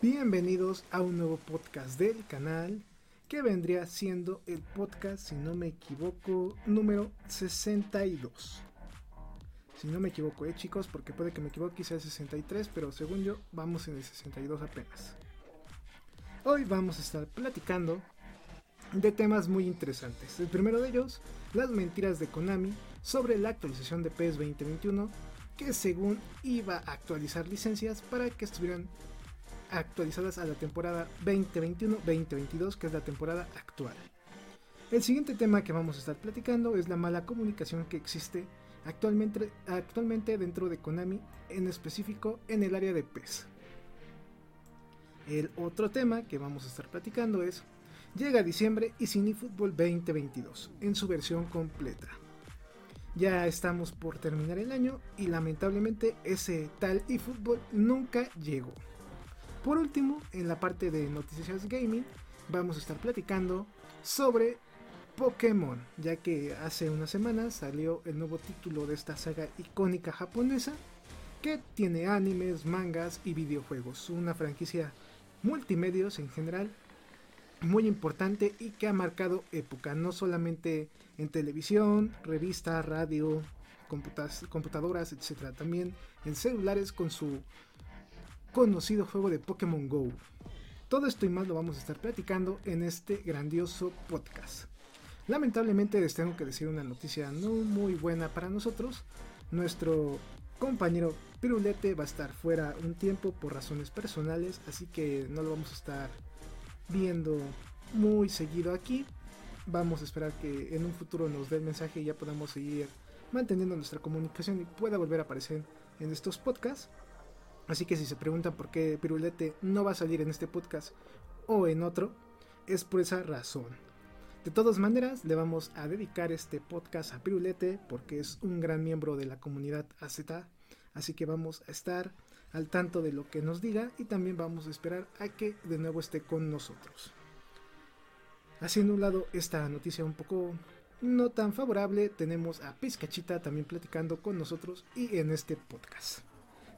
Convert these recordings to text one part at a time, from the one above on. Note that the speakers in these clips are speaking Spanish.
Bienvenidos a un nuevo podcast del canal que vendría siendo el podcast, si no me equivoco, número 62. Si no me equivoco, eh chicos, porque puede que me equivoque y sea el 63, pero según yo vamos en el 62 apenas. Hoy vamos a estar platicando de temas muy interesantes. El primero de ellos, las mentiras de Konami sobre la actualización de PES 2021, que según iba a actualizar licencias para que estuvieran actualizadas a la temporada 2021-2022, que es la temporada actual. El siguiente tema que vamos a estar platicando es la mala comunicación que existe actualmente, actualmente dentro de Konami, en específico en el área de PES. El otro tema que vamos a estar platicando es Llega diciembre y Cine Fútbol 2022 en su versión completa. Ya estamos por terminar el año y lamentablemente ese tal eFootball nunca llegó. Por último, en la parte de noticias gaming, vamos a estar platicando sobre Pokémon, ya que hace unas semanas salió el nuevo título de esta saga icónica japonesa, que tiene animes, mangas y videojuegos, una franquicia multimedios en general muy importante y que ha marcado época, no solamente en televisión, revista, radio, computadoras, etc. También en celulares con su conocido juego de Pokémon Go. Todo esto y más lo vamos a estar platicando en este grandioso podcast. Lamentablemente les tengo que decir una noticia no muy buena para nosotros. Nuestro compañero Pirulete va a estar fuera un tiempo por razones personales, así que no lo vamos a estar viendo muy seguido aquí. Vamos a esperar que en un futuro nos dé el mensaje y ya podamos seguir manteniendo nuestra comunicación y pueda volver a aparecer en estos podcasts. Así que si se preguntan por qué Pirulete no va a salir en este podcast o en otro, es por esa razón. De todas maneras, le vamos a dedicar este podcast a Pirulete porque es un gran miembro de la comunidad AZ. Así que vamos a estar al tanto de lo que nos diga y también vamos a esperar a que de nuevo esté con nosotros. Haciendo un lado esta noticia un poco no tan favorable, tenemos a Pizcachita también platicando con nosotros y en este podcast.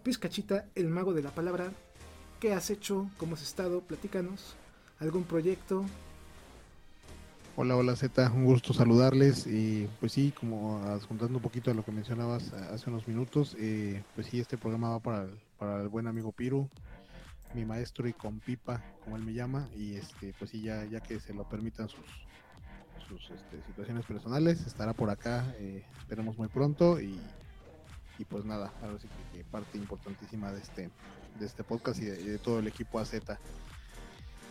Pizcachita, el mago de la palabra, ¿qué has hecho? ¿Cómo has estado? Platícanos. ¿Algún proyecto? Hola, hola Z, un gusto saludarles y pues sí, como juntando un poquito de lo que mencionabas hace unos minutos, eh, pues sí, este programa va para el, para el buen amigo Piru, mi maestro y con pipa, como él me llama, y este, pues sí, ya, ya que se lo permitan sus, sus este, situaciones personales, estará por acá, eh, esperemos muy pronto y, y pues nada, ahora sí que, parte importantísima de este, de este podcast y de, todo el equipo AZ.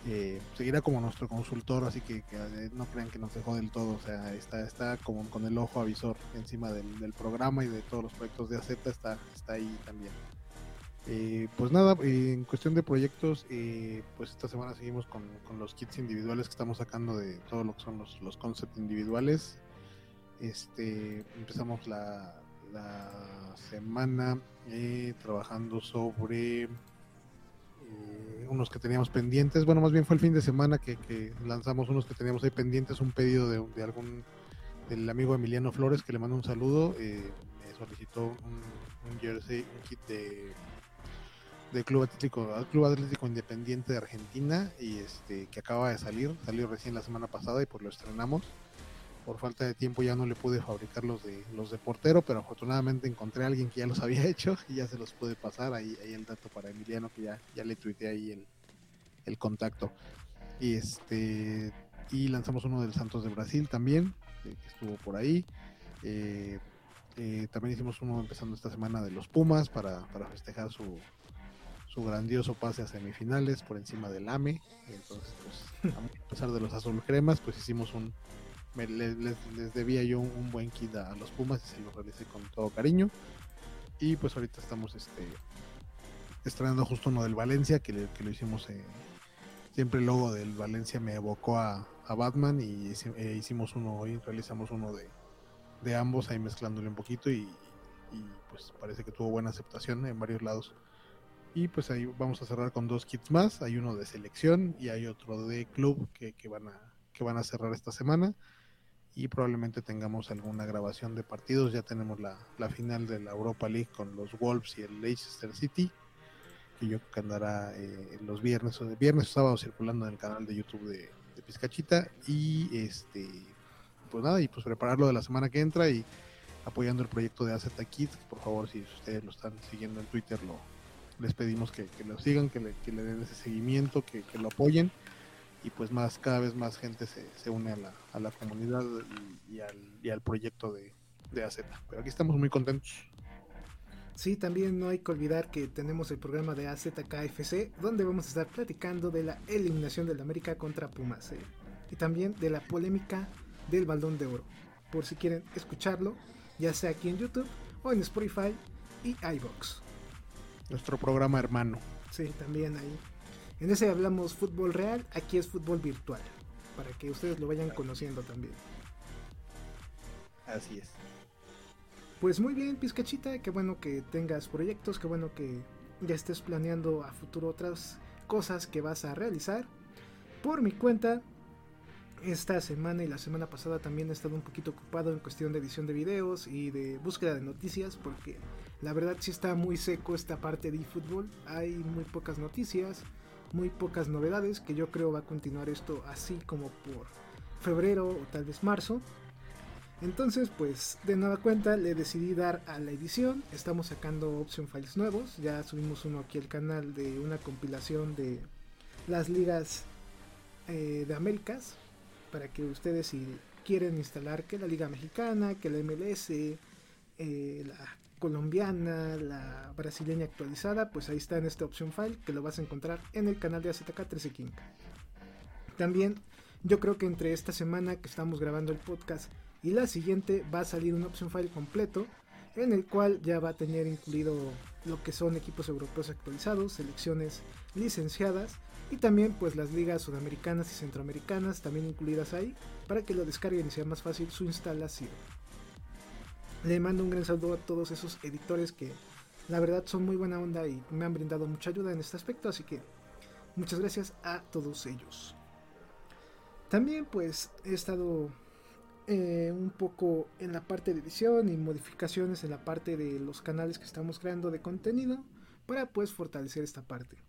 Eh, seguirá como nuestro consultor, así que, eh, no crean que nos dejó del todo, o sea, está, está como con el ojo avisor encima del, del programa y de todos los proyectos de AZ, está, está ahí también. Eh, pues nada, en cuestión de proyectos, pues esta semana seguimos con, los kits individuales que estamos sacando de todo lo que son los, los concepts individuales. Este, empezamos la, semana trabajando sobre unos que teníamos pendientes. Bueno, más bien fue el fin de semana que, lanzamos unos que teníamos ahí pendientes, un pedido de, de algún del amigo Emiliano Flores que le mando un saludo. me solicitó un, un jersey, un kit de del Club Atlético, Club Atlético Independiente de Argentina y este que acaba de salir, salió recién la semana pasada y pues lo estrenamos. Por falta de tiempo ya no le pude fabricar los de los de portero, pero afortunadamente encontré a alguien que ya los había hecho y ya se los pude pasar ahí, ahí el dato para Emiliano que ya, ya le tuiteé ahí el, el contacto. Y este y lanzamos uno del Santos de Brasil también, que estuvo por ahí. Eh, eh, también hicimos uno empezando esta semana de los Pumas para, para festejar su, su grandioso pase a semifinales por encima del AME. Entonces, pues, a pesar de los azul cremas, pues hicimos un, me, les, les, debía yo un, buen kit a, los Pumas y se lo realicé con todo cariño. Y pues ahorita estamos este estrenando justo uno del Valencia, que, que lo hicimos, eh, siempre el logo del Valencia me evocó a, a Batman y eh, hicimos uno hoy, realizamos uno de, de ambos ahí mezclándole un poquito y, y, pues parece que tuvo buena aceptación en varios lados. Y pues ahí vamos a cerrar con dos kits más, hay uno de selección y hay otro de club que, que van, a, que van a cerrar esta semana y probablemente tengamos alguna grabación de partidos. Ya tenemos la, la, final de la Europa League con los Wolves y el Leicester City, que yo creo que andará eh, los viernes o de viernes o sábado circulando en el canal de YouTube de, de Pizcachita. Y este, pues nada, y pues prepararlo de la semana que entra y apoyando el proyecto de AZ Kids. Por favor, si ustedes lo están siguiendo en Twitter, lo, les pedimos que, que lo sigan, que le, que le, den ese seguimiento, que lo apoyen y pues más cada vez más gente se, se une a la, a la comunidad y, y, al, y, al, proyecto de, de AZ. Pero aquí estamos muy contentos. Sí, también no hay que olvidar que tenemos el programa de AZKFC, donde vamos a estar platicando de la eliminación del América contra Pumas ¿eh? y también de la polémica del balón de oro. Por si quieren escucharlo, ya sea aquí en YouTube o en Spotify y iBox. Nuestro programa hermano. Sí, también ahí. En ese hablamos fútbol real, aquí es fútbol virtual, para que ustedes lo vayan conociendo también. Así es. Pues muy bien, Pizcachita, qué bueno que tengas proyectos, qué bueno que ya estés planeando a futuro otras cosas que vas a realizar. Por mi cuenta, esta semana y la semana pasada también he estado un poquito ocupado en cuestión de edición de videos y de búsqueda de noticias porque la verdad sí está muy seco esta parte de eFootball. Hay muy pocas noticias, muy pocas novedades, que yo creo va a continuar esto así como por febrero o tal vez marzo. Entonces, pues de nueva cuenta le decidí dar a la edición. Estamos sacando option files nuevos. Ya subimos uno aquí al canal de una compilación de las ligas eh, de Américas. Para que ustedes si quieren instalar que la Liga Mexicana, que la MLS, eh, la colombiana, la brasileña actualizada, pues ahí está en este option file que lo vas a encontrar en el canal de AZK 13 King. También yo creo que entre esta semana que estamos grabando el podcast y la siguiente va a salir un option file completo en el cual ya va a tener incluido lo que son equipos europeos actualizados, selecciones licenciadas y también pues las ligas sudamericanas y centroamericanas también incluidas ahí para que lo descarguen y sea más fácil su instalación. Le mando un gran saludo a todos esos editores que la verdad son muy buena onda y me han brindado mucha ayuda en este aspecto, así que muchas gracias a todos ellos. También pues he estado eh, un poco en la parte de edición y modificaciones en la parte de los canales que estamos creando de contenido para pues fortalecer esta parte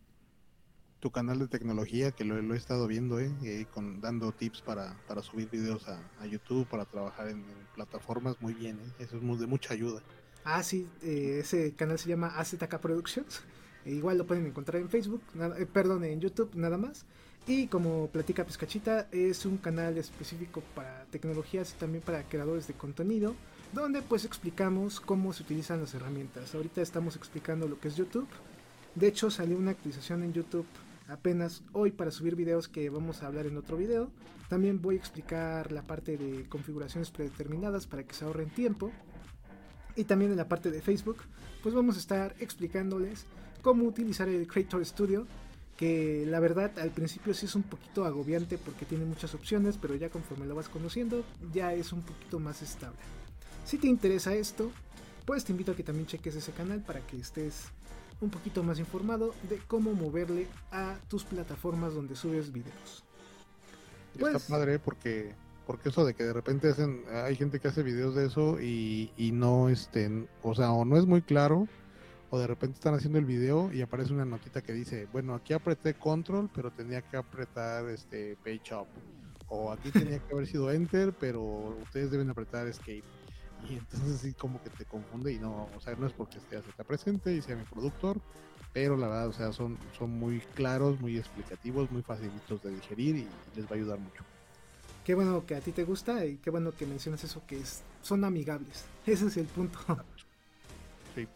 tu canal de tecnología, que lo, he estado viendo, ¿eh? eh con, dando tips para, para subir videos a, a, YouTube, para trabajar en, plataformas, muy bien, ¿eh? eso es de mucha ayuda. Ah, sí, eh, ese canal se llama AZK Productions, e igual lo pueden encontrar en Facebook, nada, eh, perdón, en YouTube nada más. Y como Platica Pescachita, es un canal específico para tecnologías y también para creadores de contenido, donde pues explicamos cómo se utilizan las herramientas. Ahorita estamos explicando lo que es YouTube. De hecho, salió una actualización en YouTube apenas hoy para subir videos que vamos a hablar en otro video. También voy a explicar la parte de configuraciones predeterminadas para que se ahorren tiempo. Y también en la parte de Facebook, pues vamos a estar explicándoles cómo utilizar el Creator Studio, que la verdad al principio sí es un poquito agobiante porque tiene muchas opciones, pero ya conforme lo vas conociendo ya es un poquito más estable. Si te interesa esto, pues te invito a que también cheques ese canal para que estés un poquito más informado de cómo moverle a tus plataformas donde subes videos. Pues, Está padre porque porque eso de que de repente hacen hay gente que hace videos de eso y, y no estén, o sea, o no es muy claro o de repente están haciendo el video y aparece una notita que dice, bueno, aquí apreté control, pero tenía que apretar este page up o aquí tenía que haber sido enter, pero ustedes deben apretar escape y entonces sí como que te confunde y no, o sea, no es porque esté está presente y sea mi productor, pero la verdad, o sea, son, son muy claros, muy explicativos, muy facilitos de digerir y les va a ayudar mucho. Qué bueno que a ti te gusta y qué bueno que mencionas eso, que es, son amigables. Ese es el punto. Sí.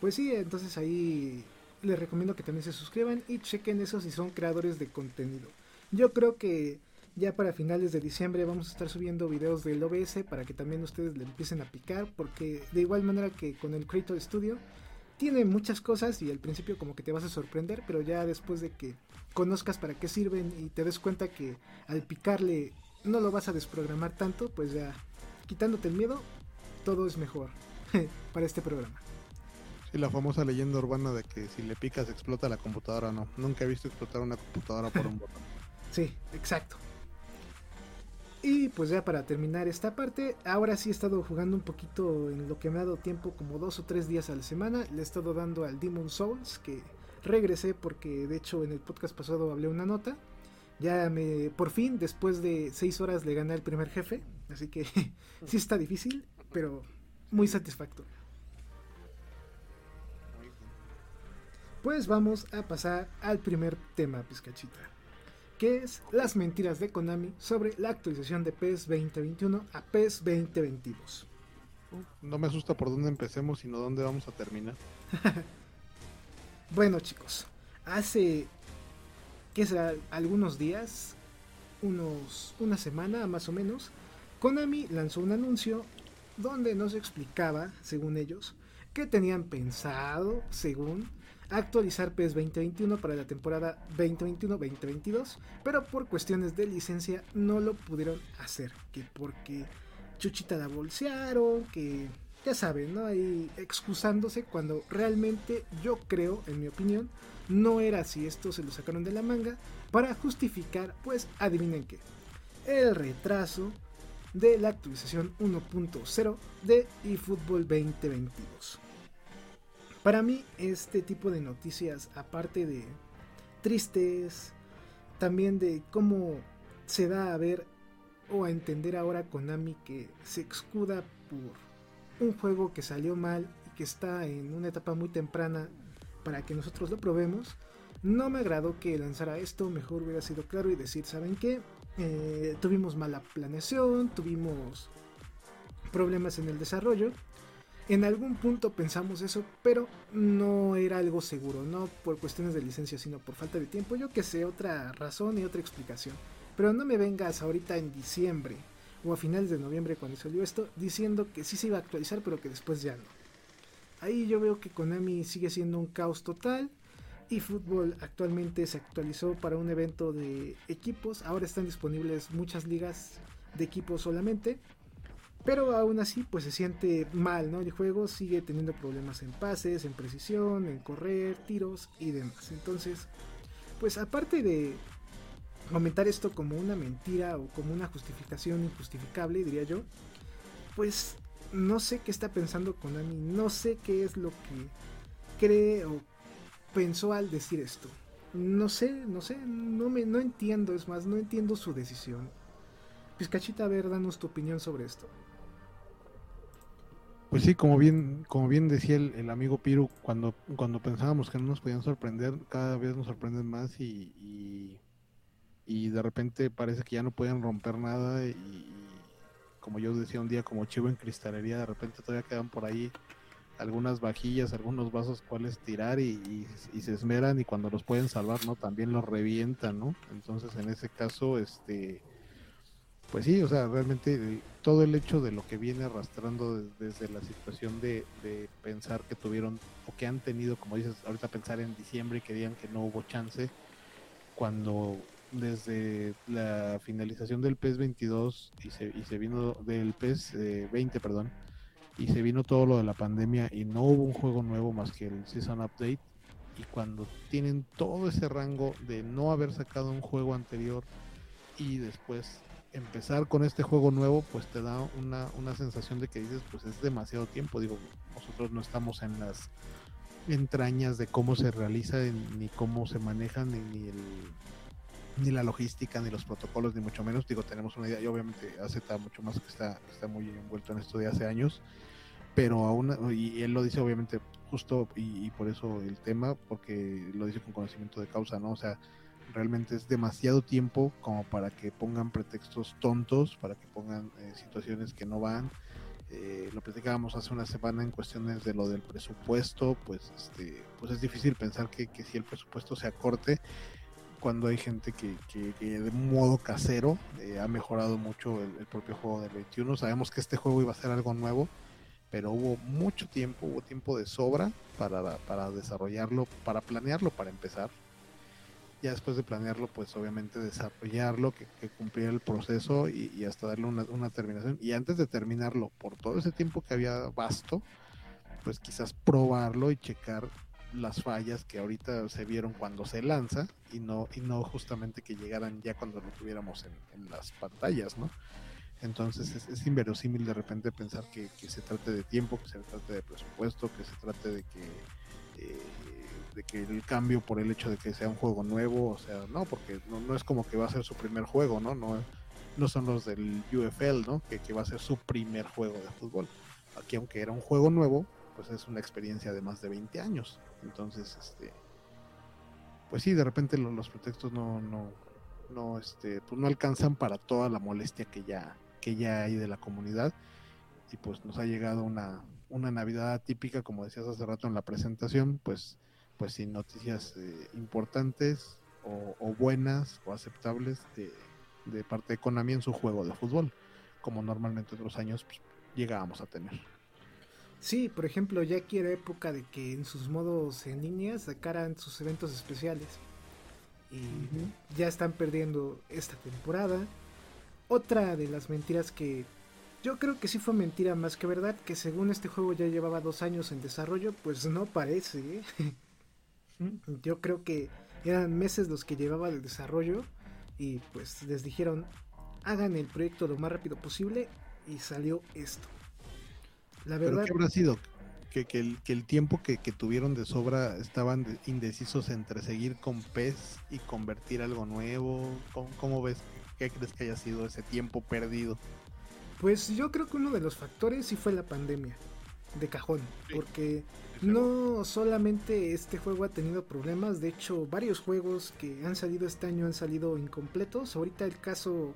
Pues sí, entonces ahí les recomiendo que también se suscriban y chequen eso si son creadores de contenido. Yo creo que Ya para finales de diciembre vamos a estar subiendo videos del OBS para que también ustedes le empiecen a picar, porque de igual manera que con el Creator Studio tiene muchas cosas y al principio como que te vas a sorprender, pero ya después de que conozcas para qué sirven y te des cuenta que al picarle no lo vas a desprogramar tanto, pues ya quitándote el miedo, todo es mejor para este programa. Sí, la famosa leyenda urbana de que si le picas explota la computadora, no. Nunca he visto explotar una computadora por un botón. Sí, exacto. Y pues ya para terminar esta parte, ahora sí he estado jugando un poquito en lo que me ha dado tiempo, como dos o tres días a la semana. Le he estado dando al Demon Souls, que regresé porque de hecho en el podcast pasado hablé una nota. Ya me, por fin, después de seis horas le gané al primer jefe. Así que sí está difícil, pero muy satisfactorio. Pues vamos a pasar al primer tema, Pizcachita que es las mentiras de Konami sobre la actualización de PES 2021 a PES 2022. No me asusta por dónde empecemos, sino dónde vamos a terminar. bueno, chicos, hace que será algunos días, unos una semana más o menos, Konami lanzó un anuncio donde nos explicaba, según ellos, que tenían pensado, según actualizar PES 2021 para la temporada 2021-2022, pero por cuestiones de licencia no lo pudieron hacer, que porque Chuchita la bolsearon, que ya saben, ¿no? Ahí excusándose cuando realmente yo creo, en mi opinión, no era así, esto se lo sacaron de la manga para justificar, pues adivinen qué, el retraso de la actualización 1.0 de eFootball 2022. Para mí este tipo de noticias, aparte de tristes, también de cómo se da a ver o a entender ahora Konami que se excuda por un juego que salió mal y que está en una etapa muy temprana para que nosotros lo probemos, no me agradó que lanzara esto, mejor hubiera sido claro y decir, ¿saben qué? Eh, tuvimos mala planeación, tuvimos problemas en el desarrollo en algún punto pensamos eso, pero no era algo seguro, no por cuestiones de licencia, sino por falta de tiempo. Yo que sé, otra razón y otra explicación. Pero no me vengas ahorita en diciembre o a finales de noviembre cuando salió esto diciendo que sí se iba a actualizar, pero que después ya no. Ahí yo veo que Konami sigue siendo un caos total. Y fútbol actualmente se actualizó para un evento de equipos. Ahora están disponibles muchas ligas de equipos solamente. Pero aún así, pues se siente mal, ¿no? El juego sigue teniendo problemas en pases, en precisión, en correr, tiros y demás. Entonces, pues aparte de comentar esto como una mentira o como una justificación injustificable, diría yo, pues no sé qué está pensando Konami, no sé qué es lo que cree o pensó al decir esto. No sé, no sé, no me no entiendo, es más, no entiendo su decisión. Pizcachita, a ver, danos tu opinión sobre esto. Pues sí, como bien, como bien decía el, amigo Piru, cuando, cuando pensábamos que no nos podían sorprender, cada vez nos sorprenden más y, y, de repente parece que ya no pueden romper nada y, como yo decía un día, como chivo en cristalería, de repente todavía quedan por ahí algunas vajillas, algunos vasos cuales tirar y, y, se esmeran y cuando los pueden salvar, ¿no? También los revientan, ¿no? Entonces en ese caso, este pues sí, o sea, realmente todo el hecho de lo que viene arrastrando desde la situación de, pensar que tuvieron o que han tenido, como dices, ahorita pensar en diciembre y que digan que no hubo chance, cuando desde la finalización del PES 22 y se, vino del PES 20, eh, perdón, y se vino todo lo de la pandemia y no hubo un juego nuevo más que el Season Update, y cuando tienen todo ese rango de no haber sacado un juego anterior y después empezar con este juego nuevo, pues te da una, una sensación de que dices, pues es demasiado tiempo. Digo, nosotros no estamos en las entrañas de cómo se realiza, ni cómo se maneja, ni, el, ni la logística, ni los protocolos, ni mucho menos. Digo, tenemos una idea, y obviamente está mucho más que está, está muy envuelto en esto de hace años, pero aún, y él lo dice obviamente justo, y, y por eso el tema, porque lo dice con conocimiento de causa, ¿no? O sea, realmente es demasiado tiempo como para que pongan pretextos tontos, para que pongan eh, situaciones que no van. Eh, lo platicábamos hace una semana en cuestiones de lo del presupuesto, pues este, pues es difícil pensar que, si el presupuesto se acorte cuando hay gente que, que, de modo casero eh, ha mejorado mucho el, propio juego del 21. Sabemos que este juego iba a ser algo nuevo, pero hubo mucho tiempo, hubo tiempo de sobra para, para desarrollarlo, para planearlo para empezar. Ya después de planearlo, pues obviamente desarrollarlo, que, que cumpliera el proceso y, hasta darle una, una, terminación. Y antes de terminarlo, por todo ese tiempo que había vasto, pues quizás probarlo y checar las fallas que ahorita se vieron cuando se lanza y no y no justamente que llegaran ya cuando lo tuviéramos en, las pantallas, ¿no? Entonces es, inverosímil de repente pensar que, se trate de tiempo, que se trate de presupuesto, que se trate de que eh, de que el cambio por el hecho de que sea un juego nuevo, o sea, no, porque no, es como que va a ser su primer juego, ¿no? No, no son los del UFL, ¿no? Que, que va a ser su primer juego de fútbol. Aquí aunque era un juego nuevo, pues es una experiencia de más de 20 años. Entonces, este, pues sí, de repente los, pretextos no, no, no, este, pues no alcanzan para toda la molestia que ya, que ya hay de la comunidad. Y pues nos ha llegado una, una Navidad típica, como decías hace rato en la presentación, pues, pues sin noticias eh, importantes o, buenas o aceptables de, de parte de Konami en su juego de fútbol, como normalmente otros años pues, llegábamos a tener. Sí, por ejemplo, ya aquí era época de que en sus modos en línea sacaran sus eventos especiales. Y ya están perdiendo esta temporada. Otra de las mentiras que yo creo que sí fue mentira más que verdad, que según este juego ya llevaba dos años en desarrollo, pues no parece. ¿eh? Yo creo que eran meses los que llevaba de desarrollo y pues les dijeron hagan el proyecto lo más rápido posible y salió esto. La verdad. qué habrá sido? Que, que, el, que el tiempo que, tuvieron de sobra estaban indecisos entre seguir con PES y convertir algo nuevo. ¿Cómo, ves? ¿Qué crees que haya sido ese tiempo perdido? Pues yo creo que uno de los factores sí fue la pandemia, de cajón, porque no solamente este juego ha tenido problemas, de hecho varios juegos que han salido este año han salido incompletos. Ahorita el caso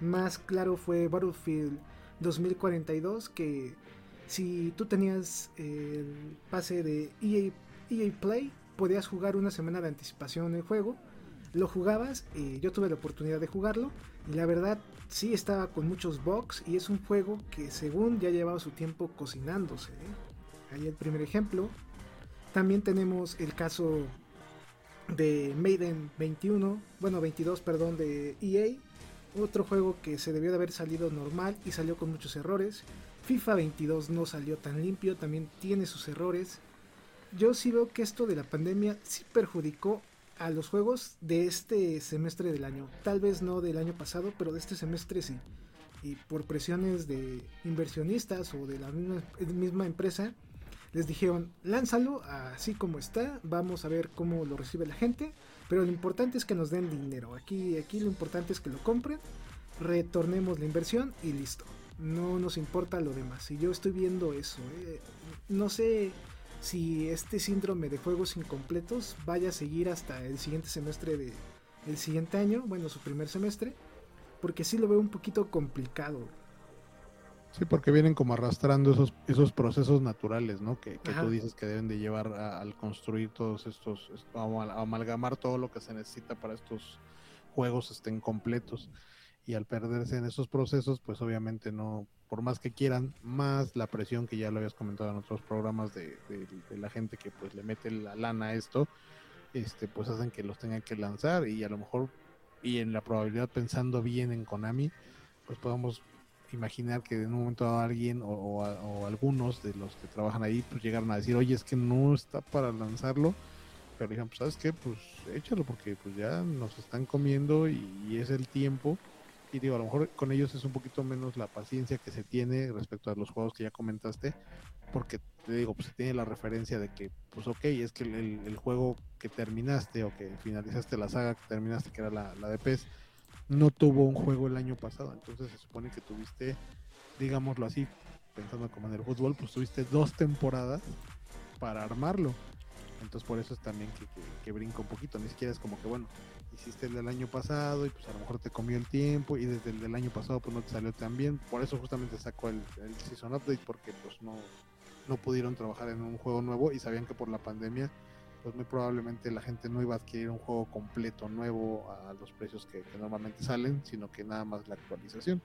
más claro fue Battlefield 2042, que si tú tenías el pase de EA, EA, Play, podías jugar una semana de anticipación el juego. Lo jugabas y yo tuve la oportunidad de jugarlo. Y la verdad, sí estaba con muchos bugs. Y es un juego que, según ya llevaba su tiempo cocinándose. ¿eh? Ahí el primer ejemplo. También tenemos el caso de Maiden 21, bueno 22, perdón, de EA. Otro juego que se debió de haber salido normal y salió con muchos errores. FIFA 22 no salió tan limpio, también tiene sus errores. Yo sí veo que esto de la pandemia sí perjudicó a los juegos de este semestre del año. Tal vez no del año pasado, pero de este semestre sí. Y por presiones de inversionistas o de la misma, empresa, les dijeron, lánzalo así como está, vamos a ver cómo lo recibe la gente, pero lo importante es que nos den dinero. Aquí, aquí lo importante es que lo compren, retornemos la inversión y listo no nos importa lo demás. Y yo estoy viendo eso. Eh. No sé si este síndrome de juegos incompletos vaya a seguir hasta el siguiente semestre de el siguiente año, bueno, su primer semestre, porque sí lo veo un poquito complicado. Sí, porque vienen como arrastrando esos, esos procesos naturales, ¿no? Que, tú dices que deben de llevar al construir todos estos, a, amalgamar todo lo que se necesita para estos juegos estén completos y al perderse en esos procesos, pues obviamente no, por más que quieran, más la presión que ya lo habías comentado en otros programas de, la gente que pues le mete la lana a esto, este, pues hacen que los tengan que lanzar y a lo mejor, y en la probabilidad pensando bien en Konami, pues podemos imaginar que en un momento dado alguien o, algunos de los que trabajan ahí pues llegaron a decir, oye, es que no está para lanzarlo, pero dijeron, pues sabes qué, pues échalo porque pues ya nos están comiendo y es el tiempo y digo, a lo mejor con ellos es un poquito menos la paciencia que se tiene respecto a los juegos que ya comentaste, porque te digo, pues se tiene la referencia de que, pues ok, es que el, juego que terminaste o que finalizaste la saga que terminaste, que era la, la de PES, no tuvo un juego el año pasado, entonces se supone que tuviste, digámoslo así, pensando como en el fútbol, pues tuviste dos temporadas para armarlo. Entonces por eso es también que, que, brinca un poquito, ni siquiera es como que, bueno, hiciste el del año pasado y pues a lo mejor te comió el tiempo y desde el del año pasado pues no te salió tan bien. Por eso justamente sacó el, Season Update porque pues no, no pudieron trabajar en un juego nuevo y sabían que por la pandemia pues muy probablemente la gente no iba a adquirir un juego completo nuevo a los precios que, normalmente salen, sino que nada más la actualización.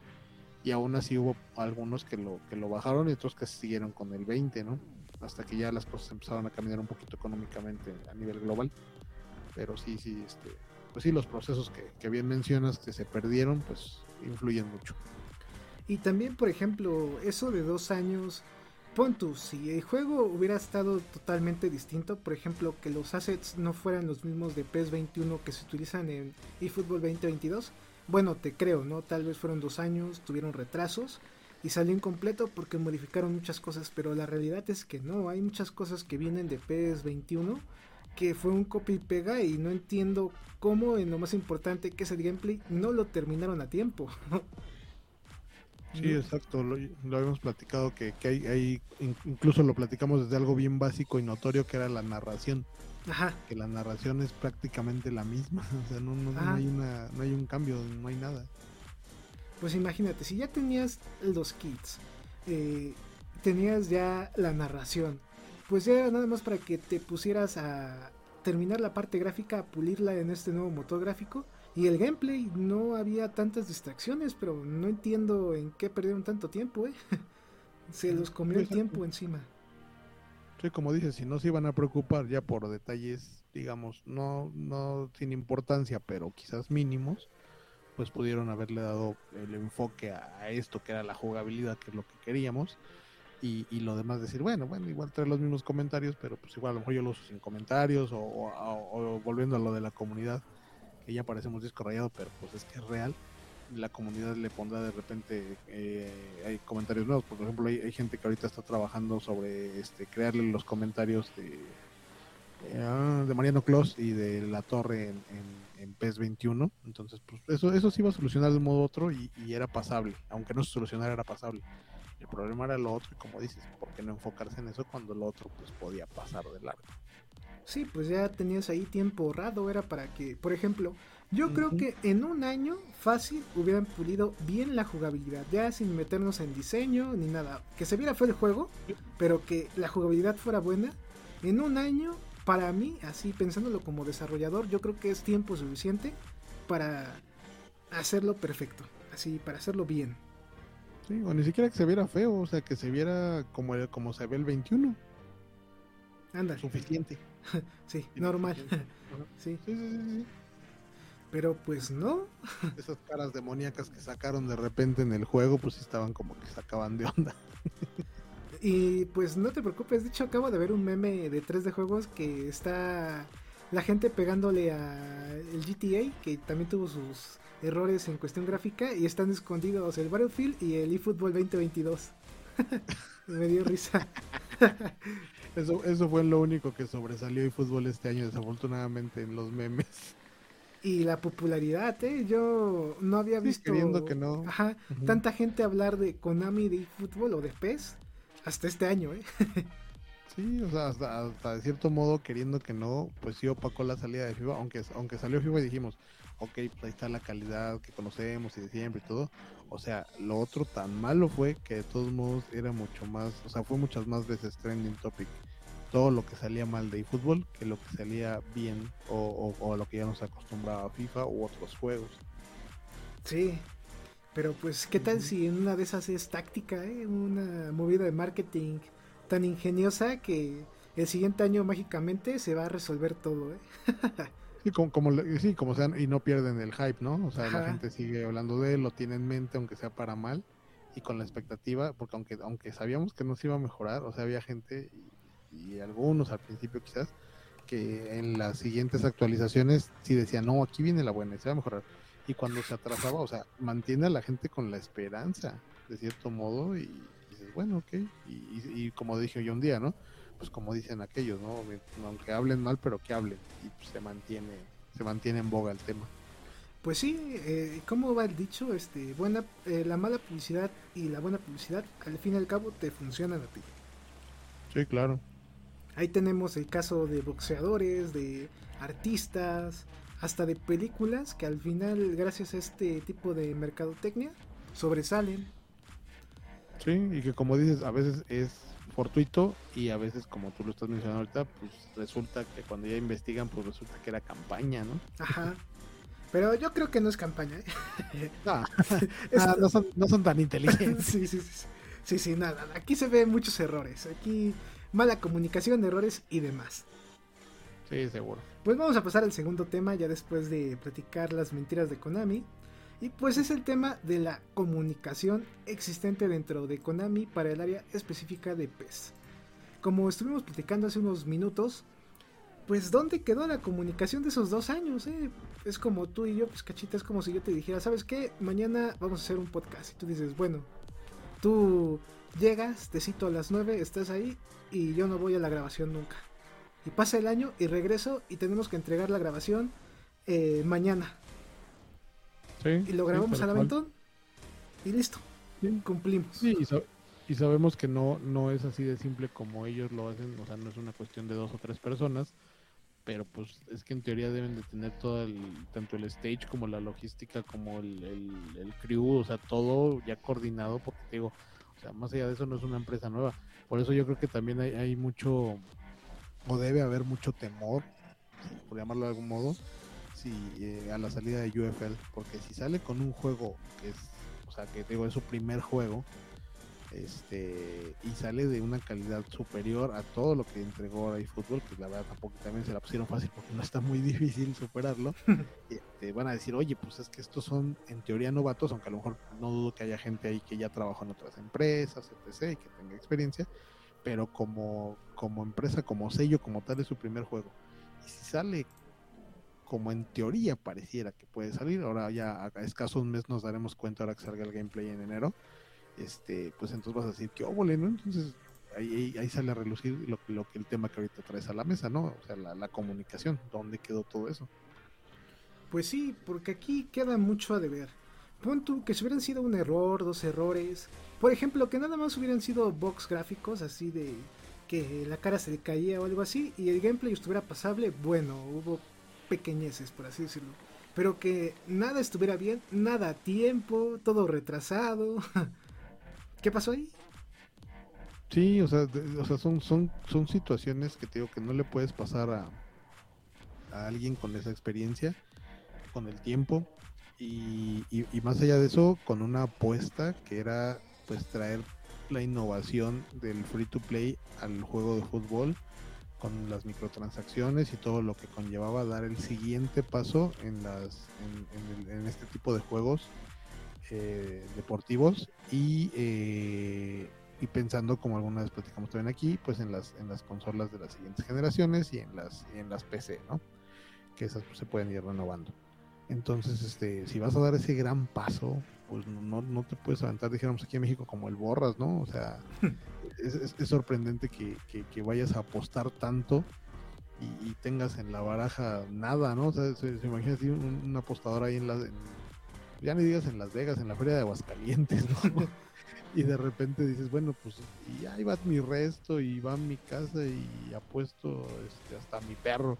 Y aún así hubo algunos que lo, que lo bajaron y otros que siguieron con el 20, ¿no? Hasta que ya las cosas empezaron a caminar un poquito económicamente a nivel global. Pero sí, sí, este, pues sí, los procesos que, bien mencionas que se perdieron, pues influyen mucho. Y también, por ejemplo, eso de dos años pon si el juego hubiera estado totalmente distinto, por ejemplo, que los assets no fueran los mismos de PES 21 que se utilizan en eFootball 2022, bueno, te creo, ¿no? Tal vez fueron dos años, tuvieron retrasos y salió incompleto porque modificaron muchas cosas, pero la realidad es que no, hay muchas cosas que vienen de PES 21 que fue un copy y pega y no entiendo cómo en lo más importante que es el gameplay no lo terminaron a tiempo. Sí, exacto, lo, habíamos platicado que, hay, incluso lo platicamos desde algo bien básico y notorio que era la narración. Ajá. Que la narración es prácticamente la misma, o sea, no, no, hay, una, no hay un cambio, no hay nada. Pues imagínate, si ya tenías los kits, eh, tenías ya la narración, pues ya era nada más para que te pusieras a terminar la parte gráfica, a pulirla en este nuevo motor gráfico y el gameplay no había tantas distracciones, pero no entiendo en qué perdieron tanto tiempo, ¿eh? Se los comió el tiempo encima. Sí, como dices, si no se iban a preocupar ya por detalles, digamos, no, no sin importancia, pero quizás mínimos, pues pudieron haberle dado el enfoque a, esto que era la jugabilidad, que es lo que queríamos, y, lo demás decir, bueno, bueno, igual traer los mismos comentarios, pero pues igual a lo mejor yo lo uso sin comentarios, o, volviendo a lo de la comunidad, que ya parecemos disco rayado, pero pues es que es real. La comunidad le pondrá de repente, eh, hay comentarios nuevos, por ejemplo, hay, gente que ahorita está trabajando sobre este crearle los comentarios de, eh, de Mariano Clos y de La Torre en, en, PES 21. Entonces, pues eso, eso sí iba a solucionar de un modo u otro y, era pasable, aunque no se solucionara, era pasable. El problema era lo otro, y como dices, ¿por qué no enfocarse en eso cuando lo otro pues podía pasar de largo? Sí, pues ya tenías ahí tiempo ahorrado, era para que, por ejemplo, yo creo que en un año fácil hubieran pulido bien la jugabilidad, ya sin meternos en diseño ni nada. Que se viera fue el juego, pero que la jugabilidad fuera buena. En un año, para mí, así pensándolo como desarrollador, yo creo que es tiempo suficiente para hacerlo perfecto, así, para hacerlo bien. Sí, o ni siquiera que se viera feo, o sea, que se viera como, como se ve el 21. Anda. Suficiente. sí, normal. sí. Sí, sí, sí. Pero pues no. Esas caras demoníacas que sacaron de repente en el juego, pues estaban como que sacaban de onda. y pues no te preocupes, de hecho acabo de ver un meme de 3 de juegos que está la gente pegándole a el GTA, que también tuvo sus errores en cuestión gráfica, y están escondidos el Battlefield y el eFootball 2022. Me dio risa. Eso, eso fue lo único que sobresalió fútbol este año, desafortunadamente, en los memes. Y la popularidad, ¿eh? Yo no había visto. que no. Ajá, tanta gente hablar de Konami de fútbol o de PES hasta este año, ¿eh? sí, o sea, hasta, de cierto modo, queriendo que no, pues sí opacó la salida de FIFA, aunque, aunque salió FIFA y dijimos, ok, pues ahí está la calidad que conocemos y de siempre y todo. O sea, lo otro tan malo fue que de todos modos era mucho más, o sea, fue muchas más veces trending topic todo lo que salía mal de eFootball que lo que salía bien o, o, lo que ya nos acostumbraba a FIFA u otros juegos. Sí, pero pues, ¿qué tal si en una de esas es táctica, eh? una movida de marketing tan ingeniosa que el siguiente año mágicamente se va a resolver todo? ¿eh? Sí, como, como, sí, como sean, y no pierden el hype, ¿no? O sea, la gente sigue hablando de él, lo tiene en mente, aunque sea para mal, y con la expectativa, porque aunque, aunque sabíamos que no se iba a mejorar, o sea, había gente, y, algunos al principio quizás, que en las siguientes actualizaciones sí decían, no, aquí viene la buena, y se va a mejorar. Y cuando se atrasaba, o sea, mantiene a la gente con la esperanza, de cierto modo, y, dices, bueno, ok, y, y como dije hoy un día, ¿no? Pues como dicen aquellos, ¿no? Aunque hablen mal, pero que hablen y pues, se mantiene se mantiene en boga el tema. Pues sí, eh, ¿cómo va el dicho? Este, buena, eh, la mala publicidad y la buena publicidad, al fin y al cabo, te funcionan a ti. Sí, claro. Ahí tenemos el caso de boxeadores, de artistas, hasta de películas que al final, gracias a este tipo de mercadotecnia, sobresalen. Sí, y que como dices, a veces es fortuito y a veces, como tú lo estás mencionando ahorita, pues resulta que cuando ya investigan, pues resulta que era campaña, ¿no? Ajá. Pero yo creo que no es campaña. ¿eh? Ah, ah, no, son, no son tan inteligentes. sí, sí, sí. Sí, sí, nada. Aquí se ven muchos errores. Aquí mala comunicación, errores y demás. Sí, seguro. Pues vamos a pasar al segundo tema ya después de platicar las mentiras de Konami. Y pues es el tema de la comunicación existente dentro de Konami para el área específica de PES. Como estuvimos platicando hace unos minutos, pues ¿dónde quedó la comunicación de esos dos años? Eh? Es como tú y yo, pues cachita, es como si yo te dijera, ¿sabes qué? Mañana vamos a hacer un podcast. Y tú dices, bueno, tú llegas, te cito a las 9, estás ahí y yo no voy a la grabación nunca. Y pasa el año y regreso y tenemos que entregar la grabación eh, mañana y lo grabamos al aventón y listo. Cumplimos. y, sabemos que no, no es así de simple como ellos lo hacen, o sea, no es una cuestión de dos o tres personas, pero pues es que en teoría deben de tener todo el, tanto el stage como la logística, como el, el, crew, o sea, todo ya coordinado, porque digo, o sea, más allá de eso no es una empresa nueva. Por eso yo creo que también hay, hay mucho, o debe haber mucho temor, por llamarlo de algún modo, eh, a la salida de UFL, porque si sale con un juego que es, o sea, que digo, es su primer juego, este, y sale de una calidad superior a todo lo que entregó ahora fútbol, que la verdad tampoco también se la pusieron fácil porque no está muy difícil superarlo, este, van a decir, oye, pues es que estos son en teoría novatos, aunque a lo mejor no dudo que haya gente ahí que ya trabajó en otras empresas, etc., y que tenga experiencia, pero como, como empresa, como sello, como tal, es su primer juego. Y si sale como en teoría pareciera que puede salir. Ahora ya a escaso un mes nos daremos cuenta ahora que salga el gameplay en enero. Este, pues entonces vas a decir que óvole, ¿no? Entonces ahí, ahí, sale a relucir lo, lo, el tema que ahorita traes a la mesa, ¿no? O sea, la, comunicación, ¿dónde quedó todo eso? Pues sí, porque aquí queda mucho a deber. Pon tú que si hubieran sido un error, dos errores, por ejemplo, que nada más hubieran sido box gráficos así de que la cara se le caía o algo así y el gameplay estuviera pasable, bueno, hubo pequeñeces, por así decirlo. Pero que nada estuviera bien, nada a tiempo, todo retrasado. ¿Qué pasó ahí? Sí, o sea, o sea son, son, son situaciones que te digo que no le puedes pasar a, a alguien con esa experiencia, con el tiempo. Y, y, más allá de eso, con una apuesta que era pues traer la innovación del free to play al juego de fútbol con las microtransacciones y todo lo que conllevaba dar el siguiente paso en, las, en, este tipo de juegos eh, deportivos y, eh, y pensando como alguna vez platicamos también aquí pues en las en las consolas de las siguientes generaciones y en las en las PC no que esas pues, se pueden ir renovando. Entonces este si vas a dar ese gran paso pues no, no te puedes aventar dijéramos aquí en México como el borras no o sea es, sorprendente que, vayas a apostar tanto y, tengas en la baraja nada, ¿no? O sea, se, imagina así un, apostador ahí en la... ya ni digas en Las Vegas, en la feria de Aguascalientes, ¿no? y de repente dices, bueno, pues y ahí va mi resto y va a mi casa y apuesto este, hasta mi perro.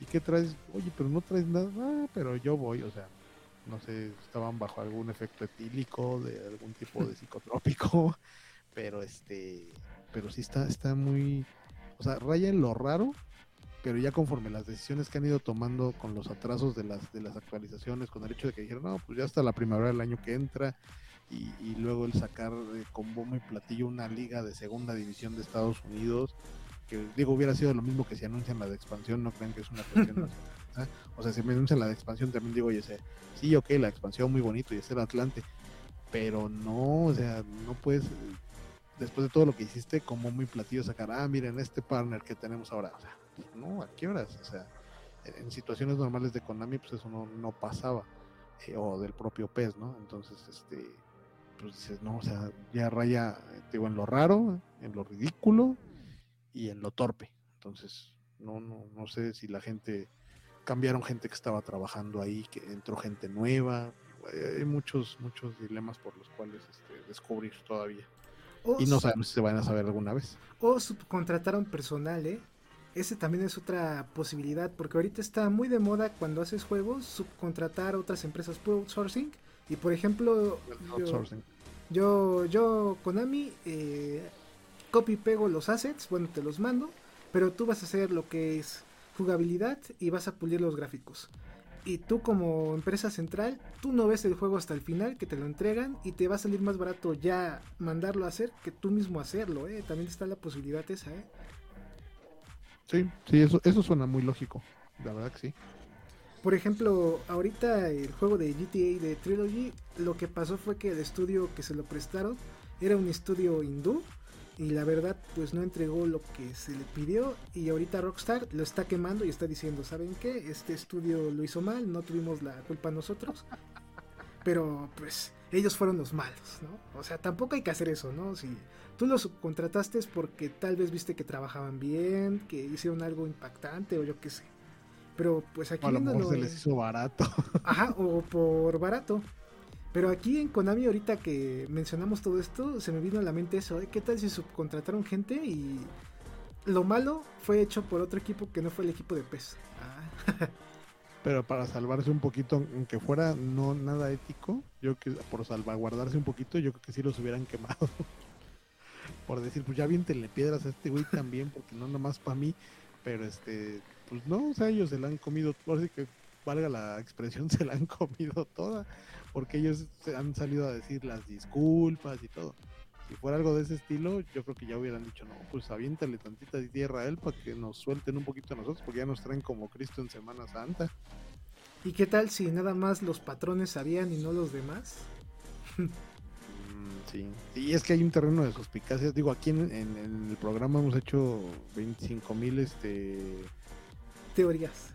¿Y qué traes? Oye, pero no traes nada, ah, pero yo voy, o sea, no sé, estaban bajo algún efecto etílico, de algún tipo de psicotrópico, pero este, pero sí está, está muy, o sea, raya en lo raro, pero ya conforme las decisiones que han ido tomando con los atrasos de las, de las actualizaciones, con el hecho de que dijeron, no, pues ya hasta la primavera del año que entra, y, luego el sacar eh, con bombo y platillo una liga de segunda división de Estados Unidos, que digo, hubiera sido lo mismo que si anuncian la de expansión, no creen que es una cuestión O sea, si me anuncian la de expansión, también digo, oye, sí, ok, la expansión muy bonito y es el Atlante, pero no, o sea, no puedes después de todo lo que hiciste, como muy platillo sacar, ah, miren, este partner que tenemos ahora. O sea, pues, no, ¿a qué horas? O sea, en situaciones normales de Konami, pues eso no, pasaba. Eh, o del propio PES, ¿no? Entonces, este, pues dices, no, o sea, ya raya, digo, en lo raro, en lo ridículo y en lo torpe. Entonces, no, no, no sé si la gente, cambiaron gente que estaba trabajando ahí, que entró gente nueva. Hay muchos, muchos dilemas por los cuales este, descubrir todavía y no sabemos si se van a saber alguna vez. O subcontrataron personal, ¿eh? Ese también es otra posibilidad, porque ahorita está muy de moda cuando haces juegos, subcontratar a otras empresas por outsourcing. Y por ejemplo, yo, yo, Konami, eh, copy pego los assets, bueno, te los mando, pero tú vas a hacer lo que es jugabilidad y vas a pulir los gráficos. Y tú como empresa central, tú no ves el juego hasta el final, que te lo entregan y te va a salir más barato ya mandarlo a hacer que tú mismo hacerlo, ¿eh? También está la posibilidad esa, ¿eh? Sí, sí, eso, eso suena muy lógico, la verdad que sí. Por ejemplo, ahorita el juego de GTA de Trilogy, lo que pasó fue que el estudio que se lo prestaron era un estudio hindú y la verdad pues no entregó lo que se le pidió y ahorita Rockstar lo está quemando y está diciendo, ¿saben qué? Este estudio lo hizo mal, no tuvimos la culpa nosotros, pero pues ellos fueron los malos, ¿no? O sea, tampoco hay que hacer eso, ¿no? Si tú los contrataste es porque tal vez viste que trabajaban bien, que hicieron algo impactante o yo qué sé. Pero pues aquí... A lo mejor se les hizo barato. Ajá, o por barato. Pero aquí en Konami, ahorita que mencionamos todo esto, se me vino a la mente eso. ¿qué tal si subcontrataron gente y lo malo fue hecho por otro equipo que no fue el equipo de PES? Ah. Pero para salvarse un poquito, aunque fuera no nada ético, yo que por salvaguardarse un poquito, yo creo que sí los hubieran quemado. por decir, pues ya le piedras a este güey también, porque no nomás para mí, pero este, pues no, o sea, ellos se la han comido, por así que valga la expresión, se la han comido toda, porque ellos se han salido a decir las disculpas y todo. Si fuera algo de ese estilo, yo creo que ya hubieran dicho, no, pues aviéntale tantita tierra a él para que nos suelten un poquito a nosotros, porque ya nos traen como Cristo en Semana Santa. ¿Y qué tal si nada más los patrones sabían y no los demás? Mm, sí, y es que hay un terreno de suspicacias. Digo, aquí en, en el programa hemos hecho 25 mil este Teorías.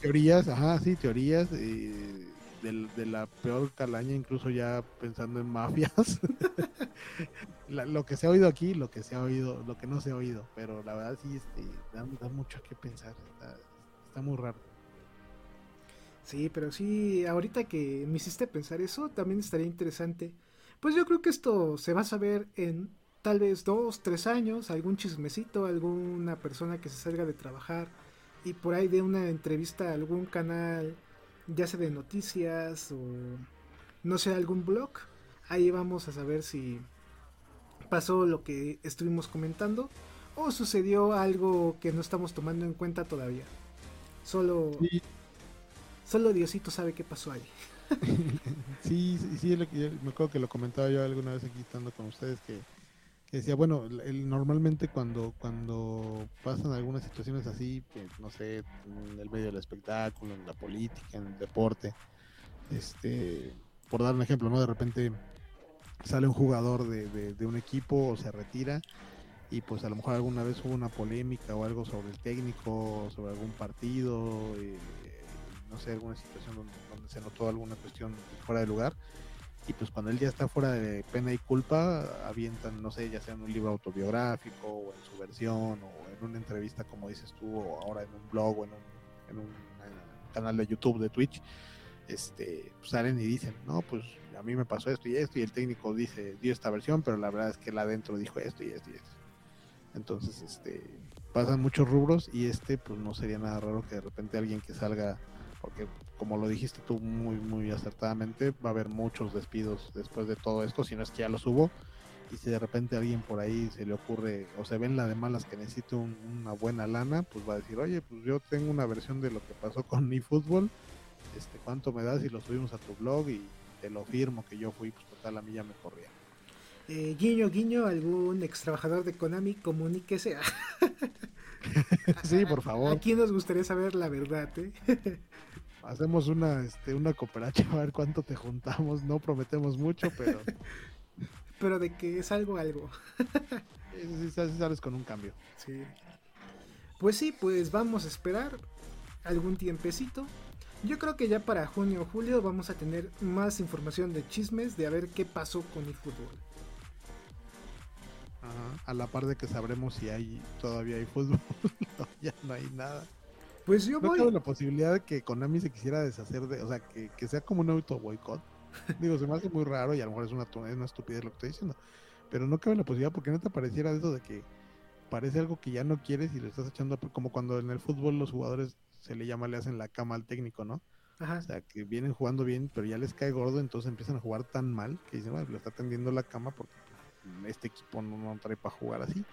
Teorías, ajá, sí, teorías. De, la peor calaña, incluso ya pensando en mafias. lo que se ha oído aquí, lo que se ha oído, lo que no se ha oído. Pero la verdad sí, este, da, mucho que pensar. Está, muy raro. Sí, pero sí, ahorita que me hiciste pensar eso, también estaría interesante. Pues yo creo que esto se va a saber en tal vez dos, tres años, algún chismecito, alguna persona que se salga de trabajar y por ahí de una entrevista a algún canal, ya sea de noticias o no sé, algún blog, ahí vamos a saber si pasó lo que estuvimos comentando o sucedió algo que no estamos tomando en cuenta todavía. Solo, solo Diosito sabe qué pasó ahí. sí, sí, sí, me acuerdo que lo comentaba yo alguna vez aquí estando con ustedes que decía, bueno, normalmente cuando, cuando pasan algunas situaciones así, no sé, en el medio del espectáculo, en la política, en el deporte, este, por dar un ejemplo, ¿no? De repente sale un jugador de, de, un equipo o se retira y pues a lo mejor alguna vez hubo una polémica o algo sobre el técnico, sobre algún partido, eh, no sé, alguna situación donde, donde se notó alguna cuestión fuera de lugar y pues cuando él ya está fuera de pena y culpa, avientan, no sé, ya sea en un libro autobiográfico o en su versión o en una entrevista como dices tú o ahora en un blog o en un, eh, canal de YouTube, de Twitch, este, pues salen y dicen, no, pues a mí me pasó esto y esto y el técnico dice, dio esta versión, pero la verdad es que él adentro dijo esto y esto y esto. Entonces, este, pasan muchos rubros y este, pues no sería nada raro que de repente alguien que salga porque como lo dijiste tú muy muy acertadamente, va a haber muchos despidos después de todo esto, si no es que ya los hubo, y si de repente a alguien por ahí se le ocurre o se ven la de malas que necesito una buena lana, pues va a decir, oye, pues yo tengo una versión de lo que pasó con mi fútbol, este, ¿cuánto me das? Y lo subimos a tu blog y te lo firmo que yo fui, pues total, a mí ya me corría. Eh, guiño, guiño, algún ex trabajador de Konami, comuníquese. sí, por favor. Aquí nos gustaría saber la verdad, ¿eh? Hacemos una, este, una cooperativa a ver cuánto te juntamos. No prometemos mucho, pero. pero de que es algo, algo. sí, sales con un cambio. Sí. Pues sí, pues vamos a esperar algún tiempecito. Yo creo que ya para junio o julio vamos a tener más información de chismes de a ver qué pasó con el fútbol. A la par de que sabremos si hay todavía hay fútbol, ya no hay nada. Pues yo no voy. la posibilidad de que Konami se quisiera deshacer de, o sea, que, sea como un auto boicot. Digo, se me hace muy raro y a lo mejor es una, es una estupidez lo que estoy diciendo. Pero no cabe la posibilidad porque no te pareciera eso de que parece algo que ya no quieres y lo estás echando como cuando en el fútbol los jugadores se le llama, le hacen la cama al técnico, ¿no? O sea, que vienen jugando bien, pero ya les cae gordo, entonces empiezan a jugar tan mal que dicen, bueno, le está tendiendo la cama porque este equipo no, no trae para jugar así.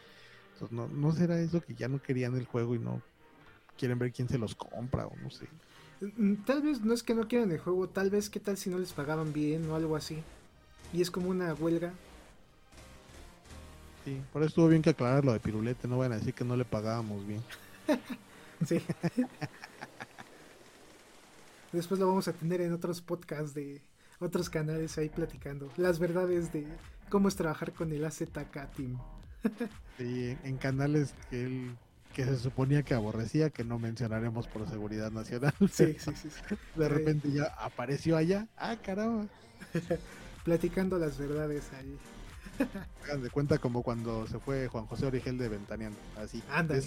Entonces, no, no será eso que ya no querían el juego y no quieren ver quién se los compra o no sé. Mm, tal vez no es que no quieran el juego, tal vez qué tal si no les pagaban bien o algo así. Y es como una huelga. Sí, por eso estuvo bien que aclarar lo de Pirulete, no van a decir que no le pagábamos bien. sí. Después lo vamos a tener en otros podcasts de otros canales ahí platicando las verdades de cómo es trabajar con el AZK Team. sí, en canales que él que se suponía que aborrecía, que no mencionaremos por seguridad nacional. Sí, sí, sí. De repente ya apareció allá. Ah, caramba. Platicando las verdades ahí. Hagan de cuenta como cuando se fue Juan José Origel de Ventaneando. Así. Ándale,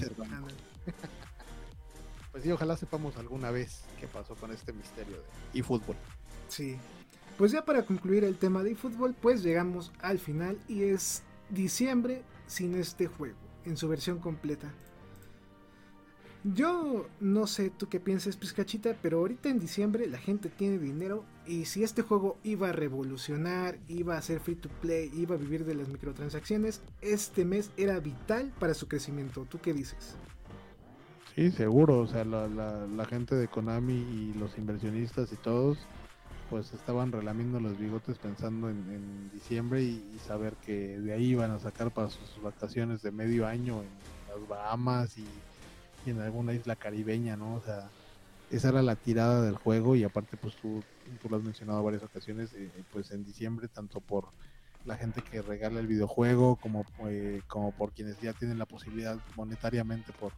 Pues sí, ojalá sepamos alguna vez qué pasó con este misterio de eFootball. Sí. Pues ya para concluir el tema de eFootball, pues llegamos al final y es diciembre sin este juego, en su versión completa. Yo no sé tú qué piensas, Pizcachita, pero ahorita en diciembre la gente tiene dinero y si este juego iba a revolucionar, iba a ser free to play, iba a vivir de las microtransacciones, este mes era vital para su crecimiento. ¿Tú qué dices? Sí, seguro, o sea, la, gente de Konami y los inversionistas y todos, pues estaban relamiendo los bigotes pensando en, diciembre y, saber que de ahí iban a sacar para sus vacaciones de medio año en las Bahamas y en alguna isla caribeña, ¿no? O sea, esa era la tirada del juego y aparte pues tú, tú lo has mencionado varias ocasiones, eh, pues en diciembre tanto por la gente que regala el videojuego como, eh, como por quienes ya tienen la posibilidad monetariamente por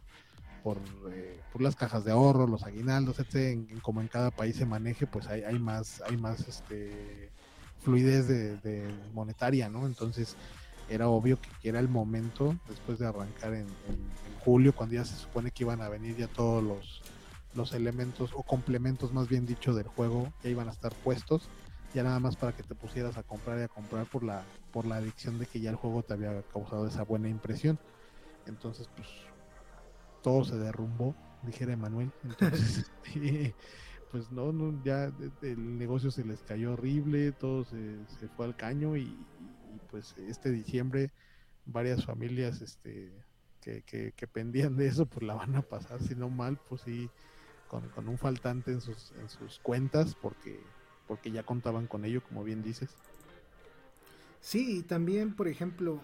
por, eh, por las cajas de ahorro, los aguinaldos, etc. como en cada país se maneje, pues hay, hay más, hay más este fluidez de, monetaria, ¿no? Entonces, era obvio que era el momento, después de arrancar en, julio, cuando ya se supone que iban a venir ya todos los, los elementos o complementos más bien dicho del juego, ya iban a estar puestos, ya nada más para que te pusieras a comprar y a comprar por la, por la adicción de que ya el juego te había causado esa buena impresión. Entonces, pues todo se derrumbó, dijera Emanuel. Entonces, pues no, no, ya el negocio se les cayó horrible, todo se, se fue al caño y, pues este diciembre varias familias este que, pendían de eso pues la van a pasar si no mal pues sí con, un faltante en sus, en sus cuentas porque porque ya contaban con ello como bien dices. Sí y también por ejemplo